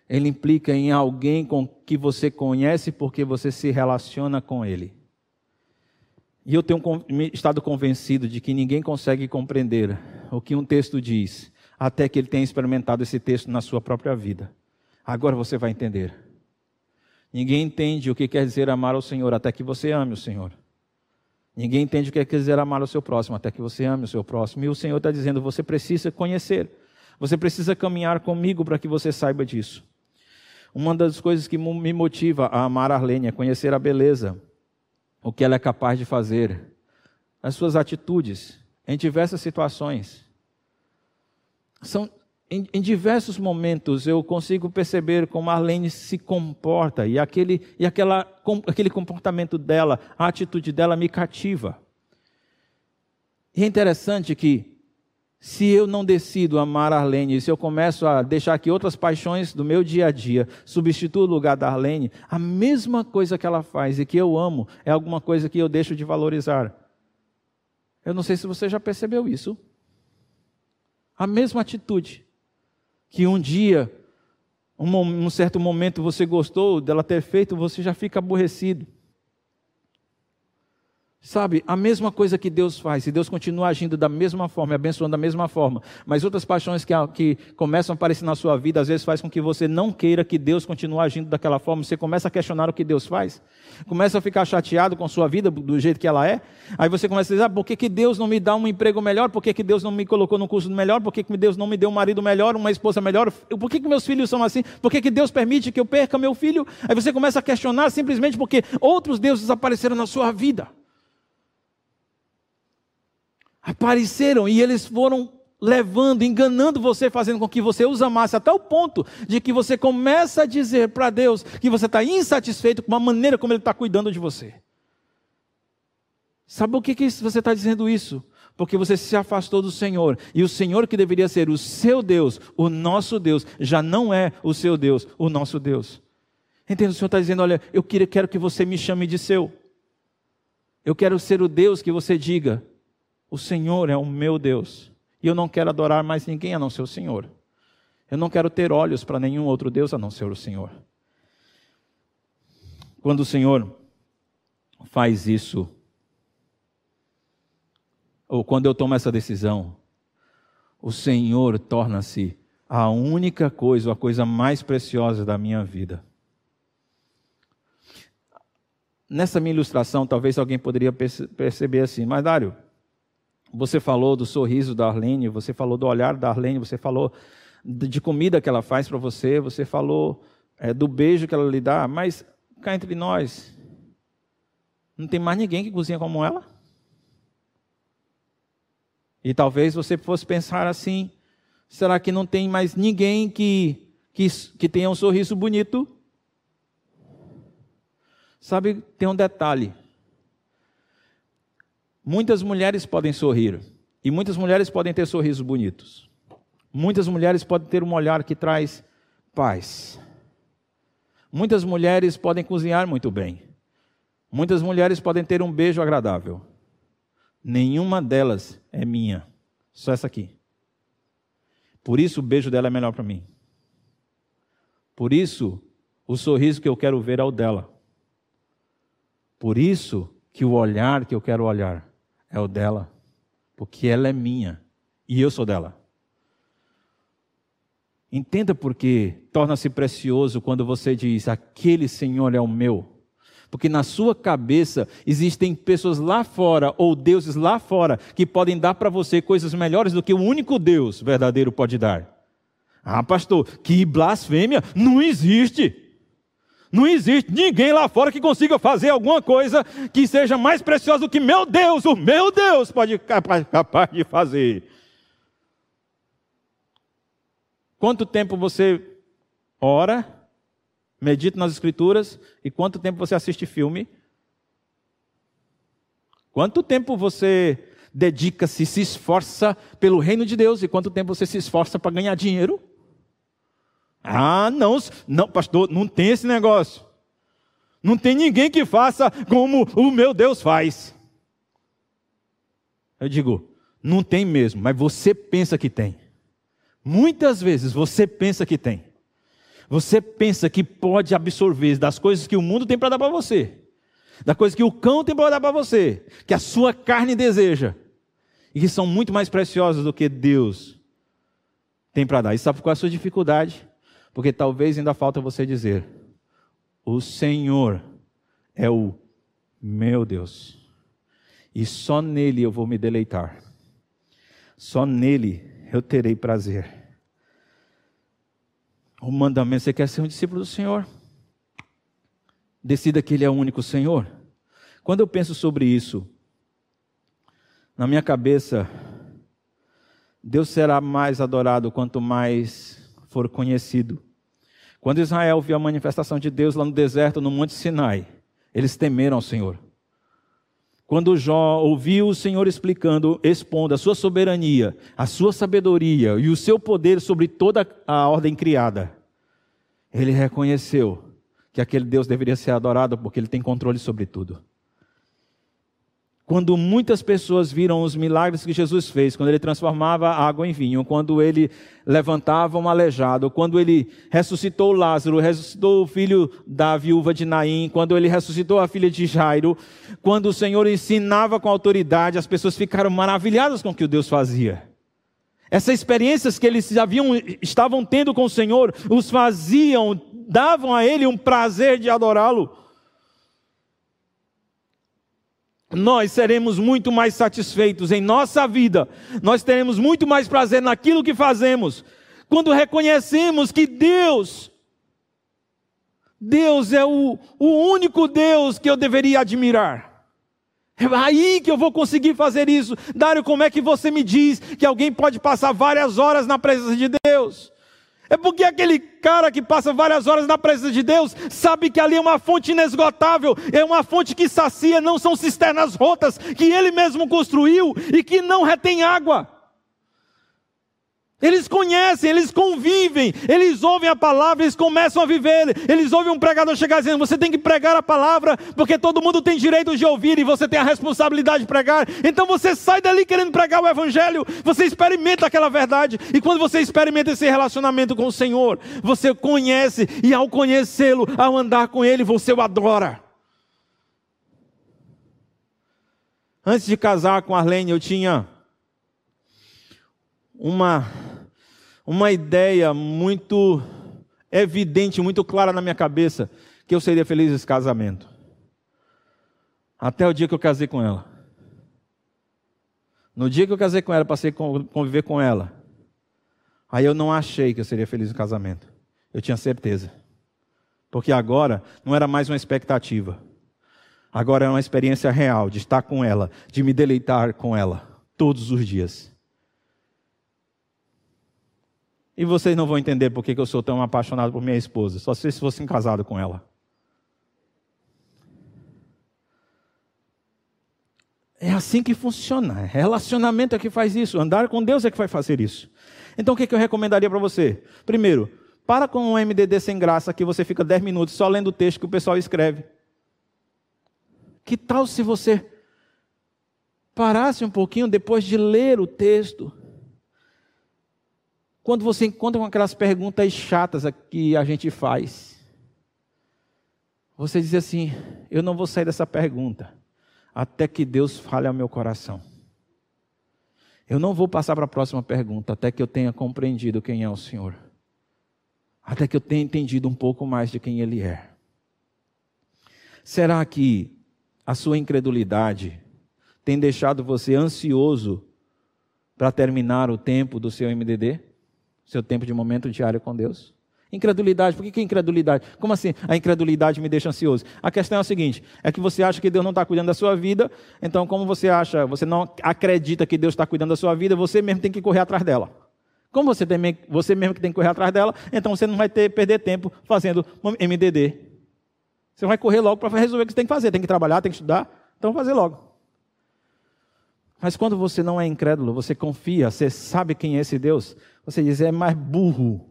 Ele implica em alguém com que você conhece porque você se relaciona com ele. E eu tenho estado convencido de que ninguém consegue compreender o que um texto diz até que ele tenha experimentado esse texto na sua própria vida. Agora você vai entender. Ninguém entende o que quer dizer amar ao Senhor até que você ame o Senhor. Ninguém entende o que quer dizer amar o seu próximo até que você ame o seu próximo. E o Senhor está dizendo: você precisa conhecer, você precisa caminhar comigo para que você saiba disso. Uma das coisas que me motiva a amar Arlene é conhecer a beleza, o que ela é capaz de fazer, as suas atitudes, em diversas situações. São, em, em, diversos momentos eu consigo perceber como Arlene se comporta e, aquele, e aquela, com, aquele comportamento dela, a atitude dela me cativa. E é interessante que, se eu não decido amar Arlene, se eu começo a deixar que outras paixões do meu dia a dia substituam o lugar da Arlene, a mesma coisa que ela faz e que eu amo é alguma coisa que eu deixo de valorizar. Eu não sei se você já percebeu isso. A mesma atitude que um dia, um, um certo momento você gostou dela ter feito, você já fica aborrecido. Sabe, a mesma coisa que Deus faz, se Deus continua agindo da mesma forma, abençoando da mesma forma, mas outras paixões que, que começam a aparecer na sua vida, às vezes faz com que você não queira que Deus continue agindo daquela forma, você começa a questionar o que Deus faz, começa a ficar chateado com a sua vida do jeito que ela é, aí você começa a dizer, ah, por que, que Deus não me dá um emprego melhor, por que, que Deus não me colocou num curso melhor, por que, que Deus não me deu um marido melhor, uma esposa melhor, por que, que meus filhos são assim, por que, que Deus permite que eu perca meu filho? Aí você começa a questionar simplesmente porque outros deuses apareceram na sua vida apareceram e eles foram levando, enganando você, fazendo com que você os amasse até o ponto de que você começa a dizer para Deus que você está insatisfeito com a maneira como Ele está cuidando de você. Sabe por que, que você está dizendo isso? Porque você se afastou do Senhor. E o Senhor que deveria ser o seu Deus, o nosso Deus, já não é o seu Deus, o nosso Deus. Entende? O Senhor está dizendo: olha, eu quero que você me chame de seu. Eu quero ser o Deus que você diga, o Senhor é o meu Deus. E eu não quero adorar mais ninguém a não ser o Senhor. Eu não quero ter olhos para nenhum outro Deus a não ser o Senhor. Quando o Senhor faz isso, ou quando eu tomo essa decisão, o Senhor torna-se a única coisa, a coisa mais preciosa da minha vida. Nessa minha ilustração, talvez alguém poderia perceber assim, mas Dário, você falou do sorriso da Arlene, você falou do olhar da Arlene, você falou de comida que ela faz para você, você falou é, do beijo que ela lhe dá, mas cá entre nós, não tem mais ninguém que cozinha como ela? E talvez você fosse pensar assim: será que não tem mais ninguém que, que, que tenha um sorriso bonito? Sabe, tem um detalhe. Muitas mulheres podem sorrir e muitas mulheres podem ter sorrisos bonitos. Muitas mulheres podem ter um olhar que traz paz. Muitas mulheres podem cozinhar muito bem. Muitas mulheres podem ter um beijo agradável. Nenhuma delas é minha, só essa aqui. Por isso o beijo dela é melhor para mim. Por isso o sorriso que eu quero ver é o dela. Por isso que o olhar que eu quero olhar é o dela, porque ela é minha e eu sou dela. Entenda porque torna-se precioso quando você diz: aquele Senhor é o meu. Porque na sua cabeça existem pessoas lá fora, ou deuses lá fora, que podem dar para você coisas melhores do que o único Deus verdadeiro pode dar. Ah, pastor, que blasfêmia! Não existe! Não existe ninguém lá fora que consiga fazer alguma coisa que seja mais preciosa do que meu Deus, o meu Deus pode capaz, capaz de fazer. Quanto tempo você ora, medita nas escrituras e quanto tempo você assiste filme? Quanto tempo você dedica-se, se esforça pelo reino de Deus e quanto tempo você se esforça para ganhar dinheiro? Ah, não, não, pastor, não tem esse negócio. Não tem ninguém que faça como o meu Deus faz. Eu digo, não tem mesmo, mas você pensa que tem. Muitas vezes você pensa que tem. Você pensa que pode absorver das coisas que o mundo tem para dar para você, da coisa que o cão tem para dar para você, que a sua carne deseja, e que são muito mais preciosas do que Deus tem para dar. E sabe qual é a sua dificuldade? Porque talvez ainda falta você dizer: O Senhor é o meu Deus, e só nele eu vou me deleitar, só nele eu terei prazer. O mandamento: você quer ser um discípulo do Senhor? Decida que Ele é o único Senhor. Quando eu penso sobre isso, na minha cabeça, Deus será mais adorado quanto mais for conhecido. Quando Israel viu a manifestação de Deus lá no deserto, no Monte Sinai, eles temeram ao Senhor. Quando Jó ouviu o Senhor explicando, expondo a sua soberania, a sua sabedoria e o seu poder sobre toda a ordem criada, ele reconheceu que aquele Deus deveria ser adorado porque ele tem controle sobre tudo. Quando muitas pessoas viram os milagres que Jesus fez, quando ele transformava água em vinho, quando ele levantava um aleijado, quando ele ressuscitou Lázaro, ressuscitou o filho da viúva de Naim, quando ele ressuscitou a filha de Jairo, quando o Senhor ensinava com autoridade, as pessoas ficaram maravilhadas com o que o Deus fazia. Essas experiências que eles haviam, estavam tendo com o Senhor, os faziam, davam a ele um prazer de adorá-lo nós seremos muito mais satisfeitos em nossa vida, nós teremos muito mais prazer naquilo que fazemos, quando reconhecemos que Deus, Deus é o, o único Deus que eu deveria admirar. É aí que eu vou conseguir fazer isso. Dário, como é que você me diz que alguém pode passar várias horas na presença de Deus? É porque aquele cara que passa várias horas na presença de Deus sabe que ali é uma fonte inesgotável, é uma fonte que sacia, não são cisternas rotas que ele mesmo construiu e que não retém água. Eles conhecem, eles convivem, eles ouvem a palavra, eles começam a viver. Eles ouvem um pregador chegar dizendo: Você tem que pregar a palavra, porque todo mundo tem direito de ouvir e você tem a responsabilidade de pregar. Então você sai dali querendo pregar o Evangelho, você experimenta aquela verdade, e quando você experimenta esse relacionamento com o Senhor, você conhece, e ao conhecê-lo, ao andar com Ele, você o adora. Antes de casar com Arlene, eu tinha uma uma ideia muito evidente, muito clara na minha cabeça, que eu seria feliz nesse casamento. Até o dia que eu casei com ela. No dia que eu casei com ela, passei a conviver com ela. Aí eu não achei que eu seria feliz no casamento. Eu tinha certeza. Porque agora não era mais uma expectativa. Agora é uma experiência real de estar com ela, de me deleitar com ela todos os dias. E vocês não vão entender por que eu sou tão apaixonado por minha esposa, só se fossem casados com ela. É assim que funciona. Relacionamento é que faz isso. Andar com Deus é que vai fazer isso. Então o que eu recomendaria para você? Primeiro, para com um MDD sem graça que você fica 10 minutos só lendo o texto que o pessoal escreve. Que tal se você parasse um pouquinho depois de ler o texto quando você encontra com aquelas perguntas chatas que a gente faz, você diz assim: Eu não vou sair dessa pergunta até que Deus fale ao meu coração. Eu não vou passar para a próxima pergunta até que eu tenha compreendido quem é o Senhor. Até que eu tenha entendido um pouco mais de quem Ele é. Será que a sua incredulidade tem deixado você ansioso para terminar o tempo do seu MDD? Seu tempo de momento diário com Deus? Incredulidade, por que, que incredulidade? Como assim a incredulidade me deixa ansioso? A questão é a seguinte: é que você acha que Deus não está cuidando da sua vida, então, como você acha, você não acredita que Deus está cuidando da sua vida, você mesmo tem que correr atrás dela. Como você, tem, você mesmo que tem que correr atrás dela, então você não vai ter perder tempo fazendo MDD. Você vai correr logo para resolver o que você tem que fazer. Tem que trabalhar, tem que estudar, então fazer logo. Mas quando você não é incrédulo, você confia, você sabe quem é esse Deus, você diz, é mais burro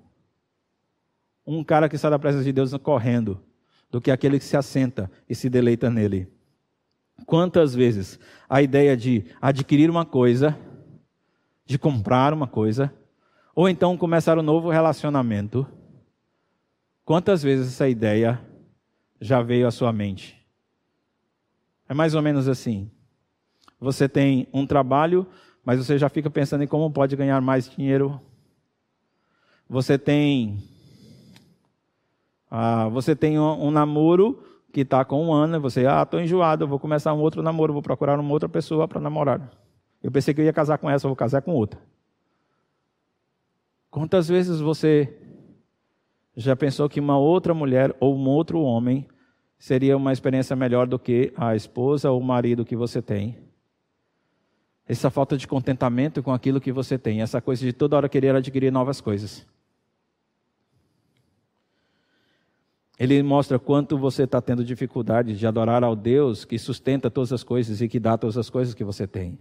um cara que sai da presença de Deus correndo do que aquele que se assenta e se deleita nele. Quantas vezes a ideia de adquirir uma coisa, de comprar uma coisa, ou então começar um novo relacionamento, quantas vezes essa ideia já veio à sua mente? É mais ou menos assim. Você tem um trabalho, mas você já fica pensando em como pode ganhar mais dinheiro você tem ah, você tem um, um namoro que está com um ano, você, ah, estou enjoado, vou começar um outro namoro, vou procurar uma outra pessoa para namorar. Eu pensei que eu ia casar com essa, vou casar com outra. Quantas vezes você já pensou que uma outra mulher ou um outro homem seria uma experiência melhor do que a esposa ou o marido que você tem? Essa falta de contentamento com aquilo que você tem, essa coisa de toda hora querer adquirir novas coisas. ele mostra quanto você está tendo dificuldade de adorar ao Deus que sustenta todas as coisas e que dá todas as coisas que você tem.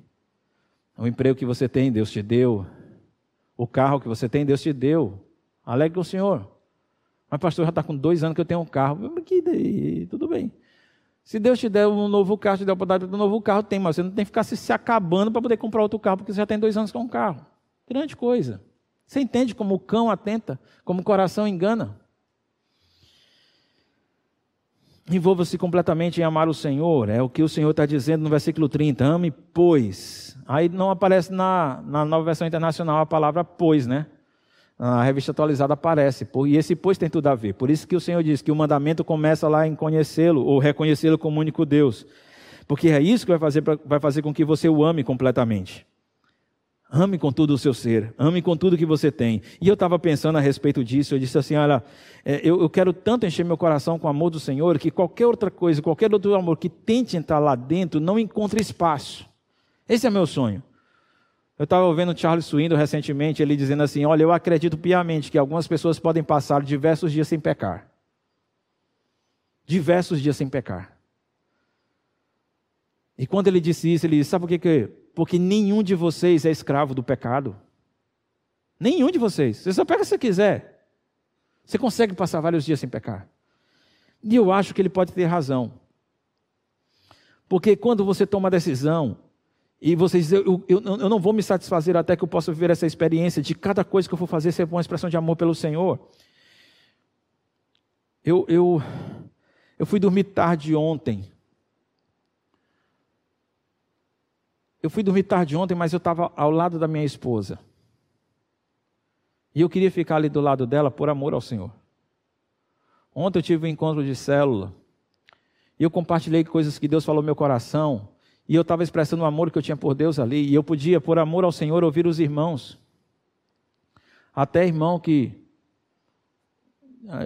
O emprego que você tem, Deus te deu. O carro que você tem, Deus te deu. Alegre com o Senhor. Mas, pastor, já está com dois anos que eu tenho um carro. Que daí? Tudo bem. Se Deus te der um novo carro, te der a oportunidade de um novo carro, tem, mas você não tem que ficar se, se acabando para poder comprar outro carro, porque você já tem dois anos com um carro. Grande coisa. Você entende como o cão atenta, como o coração engana? Envolva-se completamente em amar o Senhor, é o que o Senhor está dizendo no versículo 30. Ame, pois. Aí não aparece na, na nova versão internacional a palavra pois, né? Na revista atualizada aparece, e esse pois tem tudo a ver. Por isso que o Senhor diz que o mandamento começa lá em conhecê-lo, ou reconhecê-lo como único Deus. Porque é isso que vai fazer, vai fazer com que você o ame completamente. Ame com todo o seu ser, ame com tudo que você tem. E eu estava pensando a respeito disso, eu disse assim: olha, é, eu, eu, quero tanto encher meu coração com o amor do Senhor, que qualquer outra coisa, qualquer outro amor que tente entrar lá dentro, não encontre espaço. Esse é meu sonho. Eu estava ouvindo Charles Swindon recentemente, ele dizendo assim: olha, eu acredito piamente que algumas pessoas podem passar diversos dias sem pecar. Diversos dias sem pecar. E quando ele disse isso, ele disse: sabe por que, que porque nenhum de vocês é escravo do pecado. Nenhum de vocês. Você só pega se quiser. Você consegue passar vários dias sem pecar. E eu acho que ele pode ter razão. Porque quando você toma a decisão, e você diz, eu, eu, eu, não vou me satisfazer até que eu possa viver essa experiência de cada coisa que eu for fazer ser uma expressão de amor pelo Senhor. Eu, eu, eu fui dormir tarde ontem. Eu fui dormir tarde ontem, mas eu estava ao lado da minha esposa. E eu queria ficar ali do lado dela por amor ao Senhor. Ontem eu tive um encontro de célula. E eu compartilhei coisas que Deus falou no meu coração. E eu estava expressando o amor que eu tinha por Deus ali. E eu podia, por amor ao Senhor, ouvir os irmãos. Até irmão que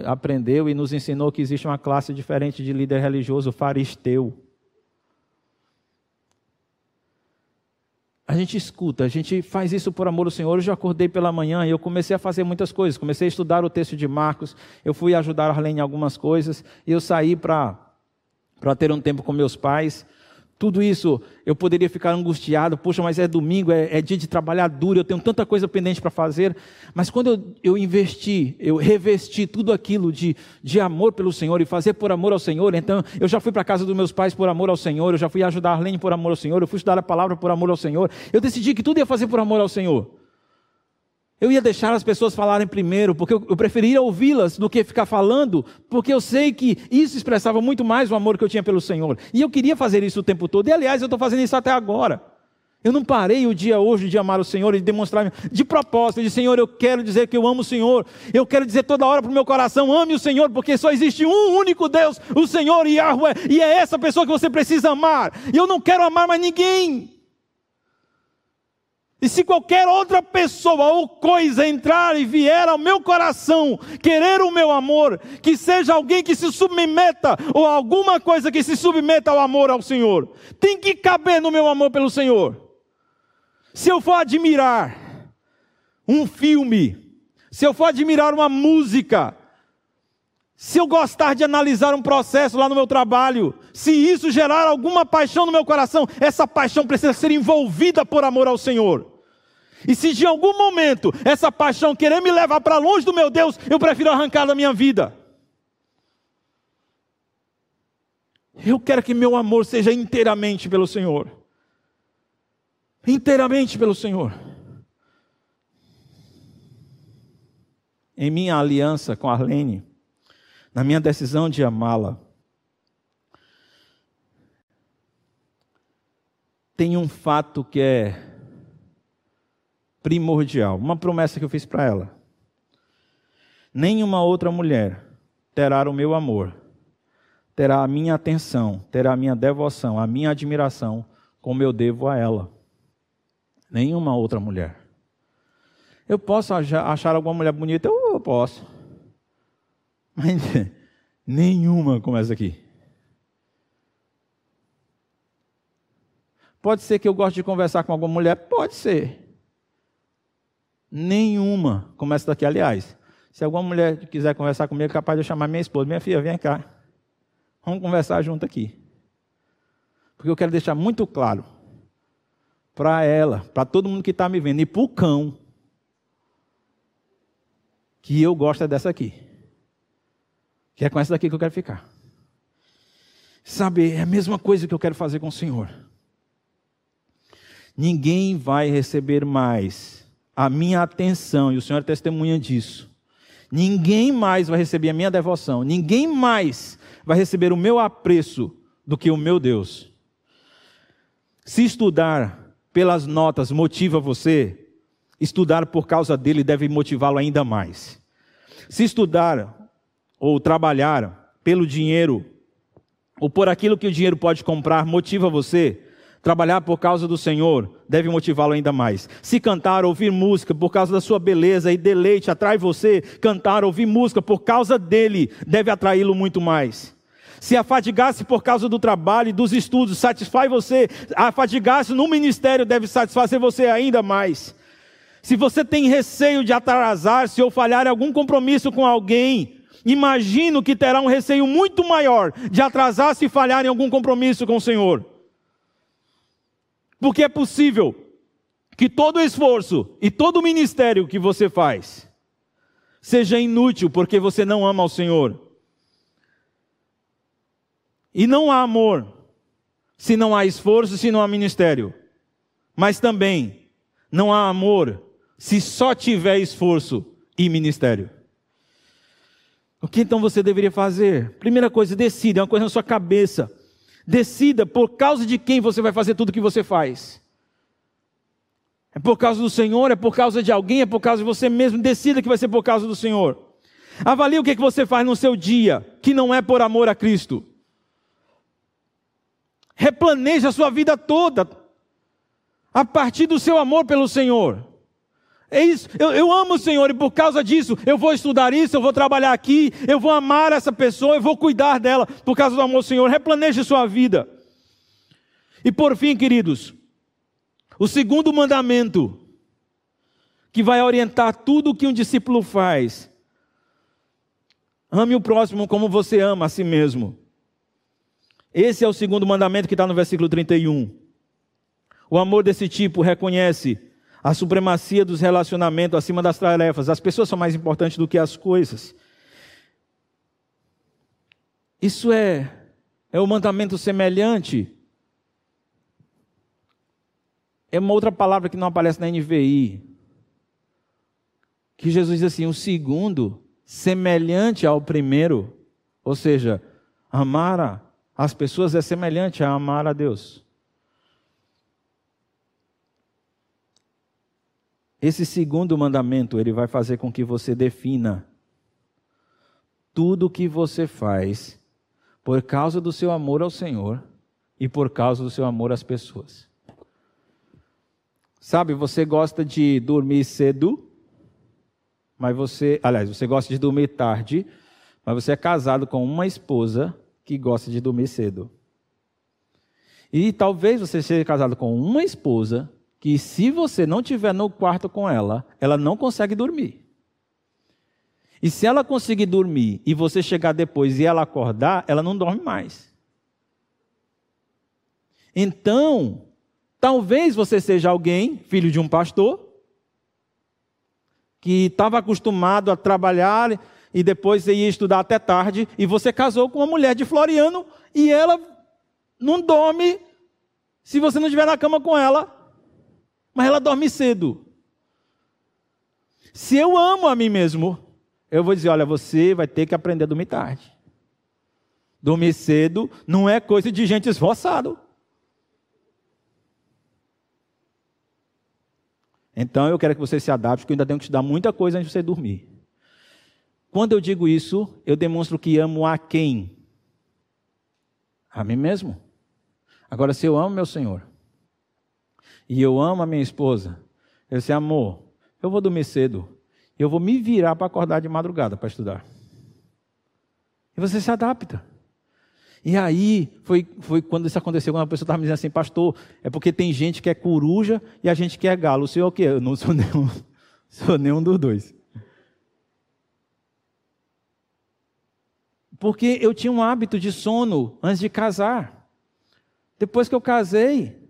aprendeu e nos ensinou que existe uma classe diferente de líder religioso, faristeu. A gente escuta, a gente faz isso por amor ao Senhor. Eu já acordei pela manhã e eu comecei a fazer muitas coisas. Comecei a estudar o texto de Marcos, eu fui ajudar a Arlene em algumas coisas, e eu saí para ter um tempo com meus pais. Tudo isso eu poderia ficar angustiado, poxa, mas é domingo, é, é dia de trabalhar duro, eu tenho tanta coisa pendente para fazer. Mas quando eu, eu investi, eu revesti tudo aquilo de, de amor pelo Senhor e fazer por amor ao Senhor, então eu já fui para a casa dos meus pais por amor ao Senhor, eu já fui ajudar a Arlene por amor ao Senhor, eu fui estudar a palavra por amor ao Senhor. Eu decidi que tudo ia fazer por amor ao Senhor. Eu ia deixar as pessoas falarem primeiro, porque eu, preferia ouvi-las do que ficar falando, porque eu sei que isso expressava muito mais o amor que eu tinha pelo Senhor. E eu queria fazer isso o tempo todo. E aliás, eu estou fazendo isso até agora. Eu não parei o dia hoje de amar o Senhor e de demonstrar de propósito, de Senhor, eu quero dizer que eu amo o Senhor. Eu quero dizer toda hora para o meu coração, ame o Senhor, porque só existe um único Deus, o Senhor Yahweh, e é essa pessoa que você precisa amar. E eu não quero amar mais ninguém. E se qualquer outra pessoa ou coisa entrar e vier ao meu coração querer o meu amor, que seja alguém que se submeta ou alguma coisa que se submeta ao amor ao Senhor, tem que caber no meu amor pelo Senhor. Se eu for admirar um filme, se eu for admirar uma música, se eu gostar de analisar um processo lá no meu trabalho, se isso gerar alguma paixão no meu coração, essa paixão precisa ser envolvida por amor ao Senhor. E se de algum momento essa paixão querer me levar para longe do meu Deus, eu prefiro arrancar da minha vida. Eu quero que meu amor seja inteiramente pelo Senhor. Inteiramente pelo Senhor. Em minha aliança com Arlene, na minha decisão de amá-la, tem um fato que é primordial, uma promessa que eu fiz para ela. Nenhuma outra mulher terá o meu amor, terá a minha atenção, terá a minha devoção, a minha admiração, como eu devo a ela. Nenhuma outra mulher. Eu posso achar alguma mulher bonita? Eu posso. Mas nenhuma como essa aqui. Pode ser que eu goste de conversar com alguma mulher? Pode ser. Nenhuma como essa daqui. Aliás, se alguma mulher quiser conversar comigo, é capaz de eu chamar minha esposa. Minha filha, vem cá. Vamos conversar junto aqui. Porque eu quero deixar muito claro para ela, para todo mundo que está me vendo, e para o cão, que eu gosto é dessa aqui. Que é com essa daqui que eu quero ficar. Sabe, é a mesma coisa que eu quero fazer com o Senhor. Ninguém vai receber mais a minha atenção, e o Senhor é testemunha disso. Ninguém mais vai receber a minha devoção, ninguém mais vai receber o meu apreço do que o meu Deus. Se estudar pelas notas motiva você, estudar por causa dele deve motivá-lo ainda mais. Se estudar ou trabalhar pelo dinheiro ou por aquilo que o dinheiro pode comprar motiva você, trabalhar por causa do Senhor deve motivá-lo ainda mais. Se cantar, ouvir música por causa da sua beleza e deleite atrai você, cantar, ouvir música por causa dele deve atraí-lo muito mais. Se afadigar-se por causa do trabalho e dos estudos satisfaz você, afadigar-se no ministério deve satisfazer você ainda mais. Se você tem receio de atrasar-se ou falhar em algum compromisso com alguém, imagino que terá um receio muito maior de atrasar-se e falhar em algum compromisso com o Senhor. Porque é possível que todo esforço e todo ministério que você faz seja inútil porque você não ama o Senhor. E não há amor se não há esforço, se não há ministério. Mas também não há amor se só tiver esforço e ministério. O que então você deveria fazer? Primeira coisa, decida, é uma coisa na sua cabeça. Decida por causa de quem você vai fazer tudo o que você faz. É por causa do Senhor, é por causa de alguém, é por causa de você mesmo. Decida que vai ser por causa do Senhor. Avalie o que, é que você faz no seu dia, que não é por amor a Cristo. Replaneje a sua vida toda a partir do seu amor pelo Senhor. É isso, eu, eu, amo o Senhor e por causa disso eu vou estudar isso, eu vou trabalhar aqui, eu vou amar essa pessoa, eu vou cuidar dela por causa do amor ao Senhor. Replaneje sua vida. E por fim, queridos, o segundo mandamento que vai orientar tudo o que um discípulo faz. Ame o próximo como você ama a si mesmo. Esse é o segundo mandamento que está no versículo 31. O amor desse tipo reconhece a supremacia dos relacionamentos acima das tarefas. As pessoas são mais importantes do que as coisas. Isso é, é um mandamento semelhante. É uma outra palavra que não aparece na NVI. Que Jesus diz assim: o segundo, semelhante ao primeiro. Ou seja, amar as pessoas é semelhante a amar a Deus. Esse segundo mandamento, ele vai fazer com que você defina tudo o que você faz por causa do seu amor ao Senhor e por causa do seu amor às pessoas. Sabe, você gosta de dormir cedo, mas você, aliás, você gosta de dormir tarde, mas você é casado com uma esposa que gosta de dormir cedo. E talvez você seja casado com uma esposa que se você não estiver no quarto com ela, ela não consegue dormir. E se ela conseguir dormir e você chegar depois e ela acordar, ela não dorme mais. Então, talvez você seja alguém, filho de um pastor, que estava acostumado a trabalhar e depois ia estudar até tarde, e você casou com uma mulher de Floriano e ela não dorme se você não estiver na cama com ela mas ela dorme cedo. Se eu amo a mim mesmo, eu vou dizer: olha, você vai ter que aprender a dormir tarde. Dormir cedo não é coisa de gente esforçado. Então eu quero que você se adapte, porque eu ainda tenho que te dar muita coisa antes de você dormir. Quando eu digo isso, eu demonstro que amo a quem? A mim mesmo. Agora, se eu amo meu Senhor, e eu amo a minha esposa, eu disse, amor, eu vou dormir cedo, eu vou me virar para acordar de madrugada para estudar. E você se adapta. E aí, foi, foi quando isso aconteceu, quando a pessoa estava me dizendo assim, pastor, é porque tem gente que é coruja e a gente que é galo. O senhor é o quê? Eu não sou nenhum, sou nenhum dos dois. Porque eu tinha um hábito de sono antes de casar. Depois que eu casei,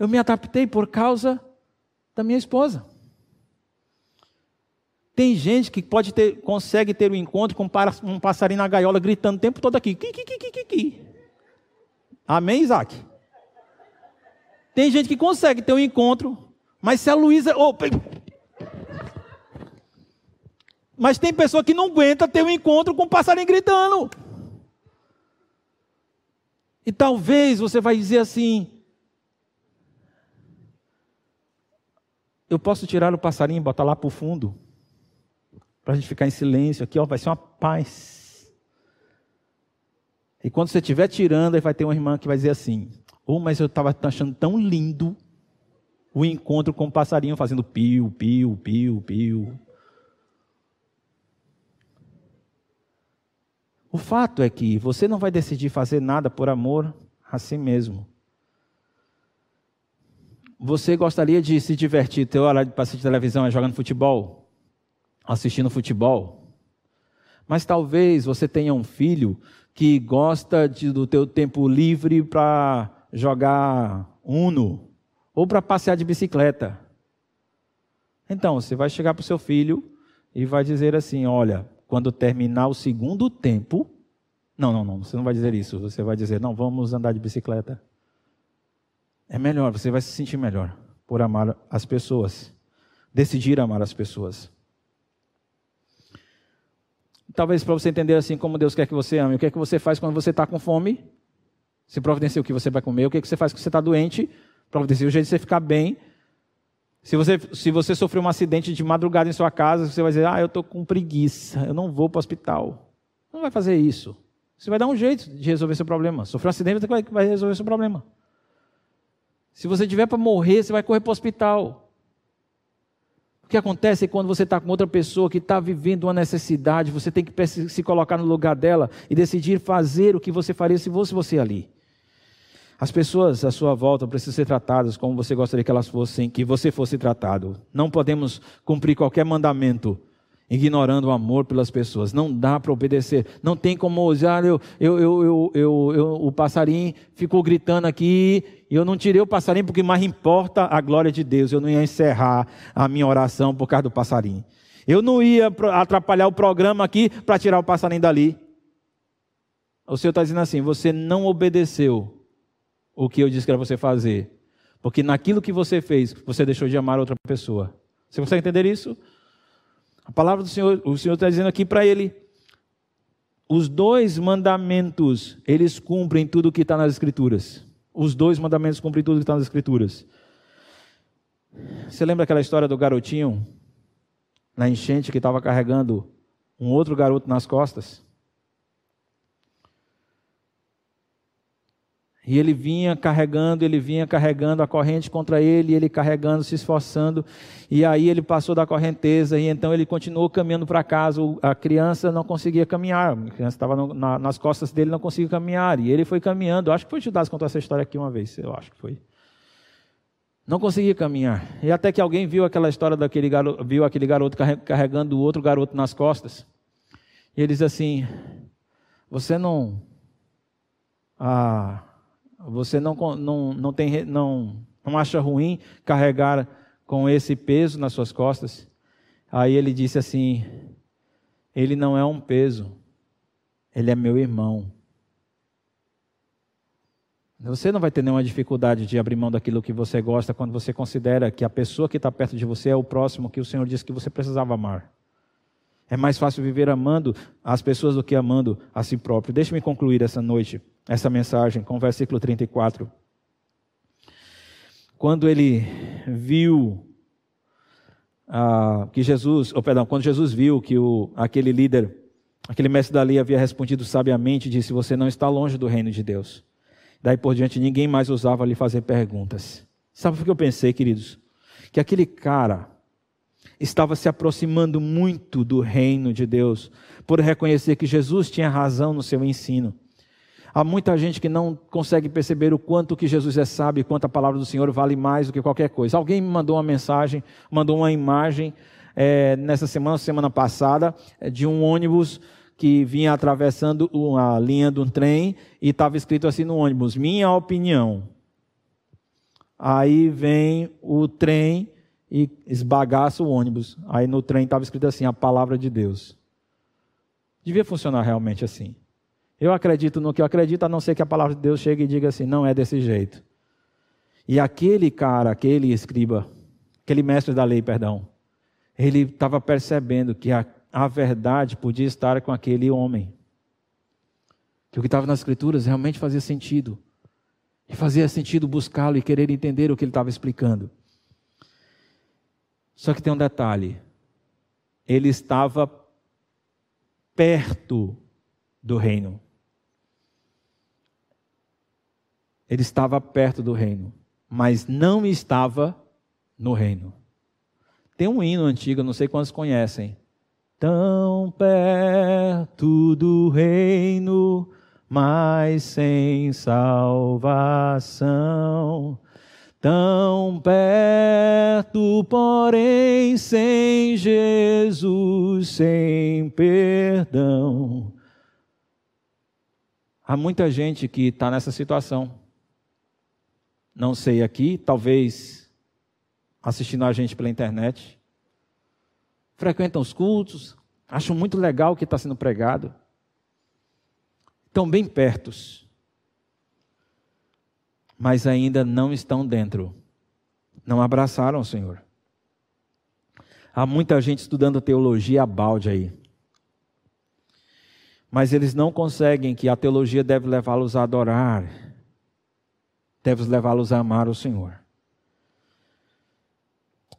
eu me adaptei por causa da minha esposa. Tem gente que pode ter, consegue ter um encontro com um passarinho na gaiola gritando o tempo todo aqui. Qui, qui, qui, qui, qui. Amém, Isaac? Tem gente que consegue ter um encontro, mas se a Luísa. Oh, mas tem pessoa que não aguenta ter um encontro com um passarinho gritando. E talvez você vai dizer assim: Eu posso tirar o passarinho e botar lá para o fundo, para a gente ficar em silêncio aqui, ó, vai ser uma paz. E quando você estiver tirando, aí vai ter uma irmã que vai dizer assim: Oh, mas eu estava achando tão lindo o encontro com o passarinho fazendo pio, pio, pio, pio. O fato é que você não vai decidir fazer nada por amor a si mesmo. Você gostaria de se divertir, ter hora de assistir televisão é jogando futebol? Assistindo futebol? Mas talvez você tenha um filho que gosta de, do teu tempo livre para jogar Uno ou para passear de bicicleta. Então, você vai chegar para o seu filho e vai dizer assim: olha, quando terminar o segundo tempo. Não, não, não, você não vai dizer isso. Você vai dizer: não, vamos andar de bicicleta. É melhor, você vai se sentir melhor por amar as pessoas, decidir amar as pessoas. Talvez para você entender assim como Deus quer que você ame, o que é que você faz quando você está com fome? Você providencia o que você vai comer, o que, é que você faz quando você está doente? Providencia o jeito de você ficar bem. Se você, se você sofreu um acidente de madrugada em sua casa, você vai dizer, ah, eu estou com preguiça, eu não vou para o hospital. Não vai fazer isso. Você vai dar um jeito de resolver seu problema. Sofreu um acidente, você vai resolver seu problema. Se você tiver para morrer, você vai correr para o hospital. O que acontece é quando você está com outra pessoa que está vivendo uma necessidade, você tem que se colocar no lugar dela e decidir fazer o que você faria se fosse você ali. As pessoas à sua volta precisam ser tratadas como você gostaria que elas fossem, que você fosse tratado. Não podemos cumprir qualquer mandamento ignorando o amor pelas pessoas. Não dá para obedecer. Não tem como usar. Eu, eu, eu, eu, o passarinho ficou gritando aqui e eu não tirei o passarinho porque mais importa a glória de Deus. Eu não ia encerrar a minha oração por causa do passarinho. Eu não ia atrapalhar o programa aqui para tirar o passarinho dali. O Senhor está dizendo assim: você não obedeceu o que eu disse era você fazer. Porque naquilo que você fez, você deixou de amar outra pessoa. Você consegue entender isso? A palavra do Senhor, o Senhor está dizendo aqui para ele: os dois mandamentos, eles cumprem tudo o que está nas Escrituras. Os dois mandamentos cumprem tudo que está nas Escrituras. Você lembra aquela história do garotinho na enchente que estava carregando um outro garoto nas costas? E ele vinha carregando, ele vinha carregando a corrente contra ele, ele carregando, se esforçando. E aí ele passou da correnteza e então ele continuou caminhando para casa. A criança não conseguia caminhar, a criança estava na, nas costas dele, não conseguia caminhar. E ele foi caminhando. Acho que foi Judas contou essa história aqui uma vez, eu acho que foi. Não conseguia caminhar. E até que alguém viu aquela história daquele garoto, viu aquele garoto carregando o outro garoto nas costas. E ele diz assim: Você não. Ah, você não, não, não, tem, não, não acha ruim carregar com esse peso nas suas costas? Aí ele disse assim: Ele não é um peso, ele é meu irmão. Você não vai ter nenhuma dificuldade de abrir mão daquilo que você gosta quando você considera que a pessoa que está perto de você é o próximo que o Senhor disse que você precisava amar. É mais fácil viver amando as pessoas do que amando a si próprio. Deixe-me concluir essa noite essa mensagem com o versículo 34. Quando ele viu ah, que Jesus, ou perdão, quando Jesus viu que o, aquele líder, aquele mestre da lei havia respondido sabiamente, disse: Você não está longe do reino de Deus. Daí por diante, ninguém mais ousava lhe fazer perguntas. Sabe o que eu pensei, queridos? Que aquele cara estava se aproximando muito do reino de Deus, por reconhecer que Jesus tinha razão no seu ensino. Há muita gente que não consegue perceber o quanto que Jesus é sábio quanto a palavra do Senhor vale mais do que qualquer coisa. Alguém me mandou uma mensagem, mandou uma imagem é, nessa semana, semana passada, é, de um ônibus que vinha atravessando a linha de um trem e estava escrito assim no ônibus: Minha opinião. Aí vem o trem e esbagaça o ônibus. Aí no trem estava escrito assim: A palavra de Deus. Devia funcionar realmente assim. Eu acredito no que eu acredito, a não ser que a palavra de Deus chegue e diga assim: não é desse jeito. E aquele cara, aquele escriba, aquele mestre da lei, perdão, ele estava percebendo que a, a verdade podia estar com aquele homem. Que o que estava nas Escrituras realmente fazia sentido. E fazia sentido buscá-lo e querer entender o que ele estava explicando. Só que tem um detalhe: ele estava perto do reino. Ele estava perto do reino, mas não estava no reino. Tem um hino antigo, não sei quantos conhecem. Tão perto do reino, mas sem salvação. Tão perto, porém, sem Jesus, sem perdão. Há muita gente que está nessa situação. Não sei aqui, talvez assistindo a gente pela internet. Frequentam os cultos, acham muito legal o que está sendo pregado. Estão bem pertos, mas ainda não estão dentro. Não abraçaram o Senhor. Há muita gente estudando teologia balde aí. Mas eles não conseguem que a teologia deve levá-los a adorar, deve levá-los a amar o Senhor.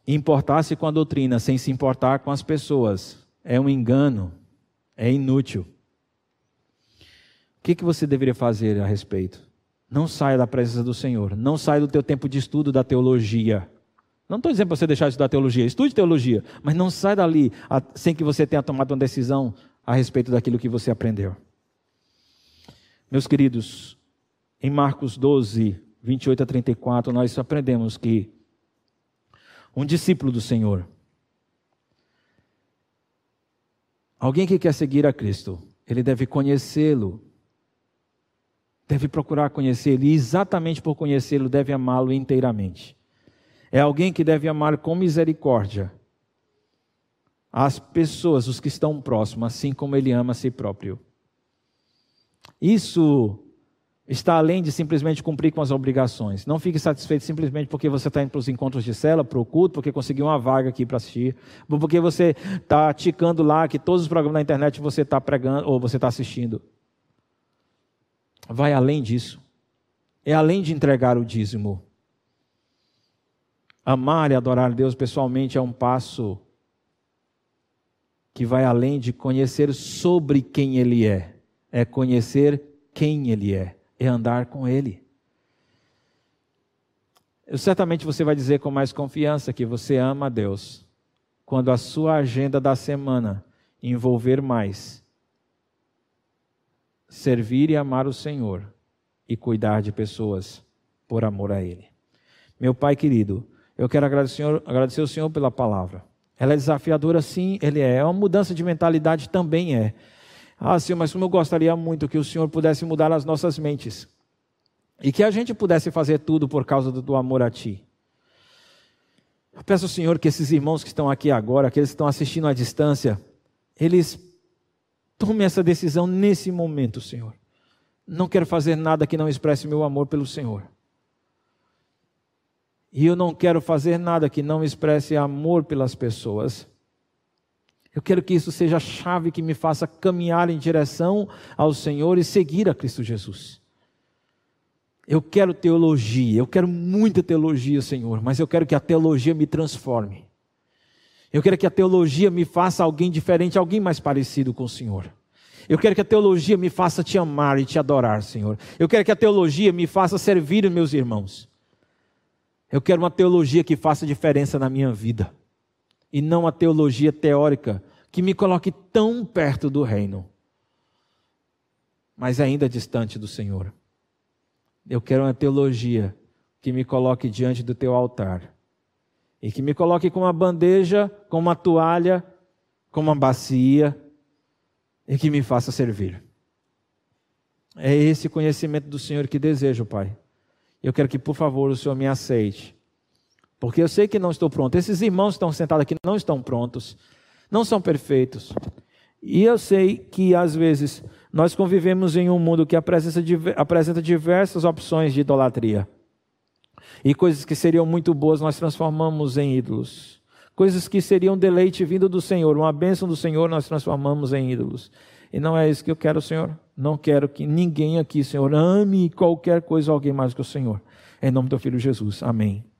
Importar-se com a doutrina sem se importar com as pessoas é um engano, é inútil. O que, que você deveria fazer a respeito? Não saia da presença do Senhor, não saia do teu tempo de estudo da teologia. Não estou dizendo para você deixar de estudar teologia, estude teologia, mas não saia dali sem que você tenha tomado uma decisão a respeito daquilo que você aprendeu. Meus queridos, em Marcos 12, 28 a 34, nós aprendemos que um discípulo do Senhor, alguém que quer seguir a Cristo, ele deve conhecê-lo, deve procurar conhecê-lo, e exatamente por conhecê-lo, deve amá-lo inteiramente. É alguém que deve amar com misericórdia as pessoas, os que estão próximos, assim como ele ama a si próprio. Isso está além de simplesmente cumprir com as obrigações. Não fique satisfeito simplesmente porque você está indo para os encontros de cela, para o culto, porque conseguiu uma vaga aqui para assistir, porque você está ticando lá que todos os programas na internet você está pregando ou você está assistindo. Vai além disso. É além de entregar o dízimo. Amar e adorar Deus pessoalmente é um passo que vai além de conhecer sobre quem Ele é, é conhecer quem Ele é é andar com Ele. Certamente você vai dizer com mais confiança que você ama a Deus quando a sua agenda da semana envolver mais servir e amar o Senhor e cuidar de pessoas por amor a Ele. Meu Pai querido, eu quero agradecer, agradecer ao Senhor pela palavra. Ela é desafiadora, sim, ele é. É uma mudança de mentalidade também é. Ah, Senhor, mas como eu gostaria muito que o Senhor pudesse mudar as nossas mentes. E que a gente pudesse fazer tudo por causa do, do amor a Ti. Eu peço ao Senhor que esses irmãos que estão aqui agora, que estão assistindo à distância, eles tomem essa decisão nesse momento, Senhor. Não quero fazer nada que não expresse meu amor pelo Senhor. E eu não quero fazer nada que não expresse amor pelas pessoas. Eu quero que isso seja a chave que me faça caminhar em direção ao Senhor e seguir a Cristo Jesus. Eu quero teologia, eu quero muita teologia, Senhor, mas eu quero que a teologia me transforme. Eu quero que a teologia me faça alguém diferente, alguém mais parecido com o Senhor. Eu quero que a teologia me faça te amar e te adorar, Senhor. Eu quero que a teologia me faça servir os meus irmãos. Eu quero uma teologia que faça diferença na minha vida e não a teologia teórica que me coloque tão perto do reino, mas ainda distante do Senhor. Eu quero uma teologia que me coloque diante do teu altar e que me coloque com uma bandeja, com uma toalha, com uma bacia e que me faça servir. É esse conhecimento do Senhor que desejo, Pai. Eu quero que, por favor, o Senhor me aceite porque eu sei que não estou pronto. Esses irmãos que estão sentados aqui não estão prontos, não são perfeitos. E eu sei que às vezes Nós convivemos em um mundo que apresenta diversas opções de idolatria. E coisas que seriam muito boas nós transformamos em ídolos. Coisas que seriam deleite vindo do Senhor, uma bênção do Senhor, nós transformamos em ídolos. E não é isso que eu quero, Senhor. Não quero que ninguém aqui, Senhor, ame qualquer coisa alguém mais que o Senhor. Em nome do Filho Jesus. Amém.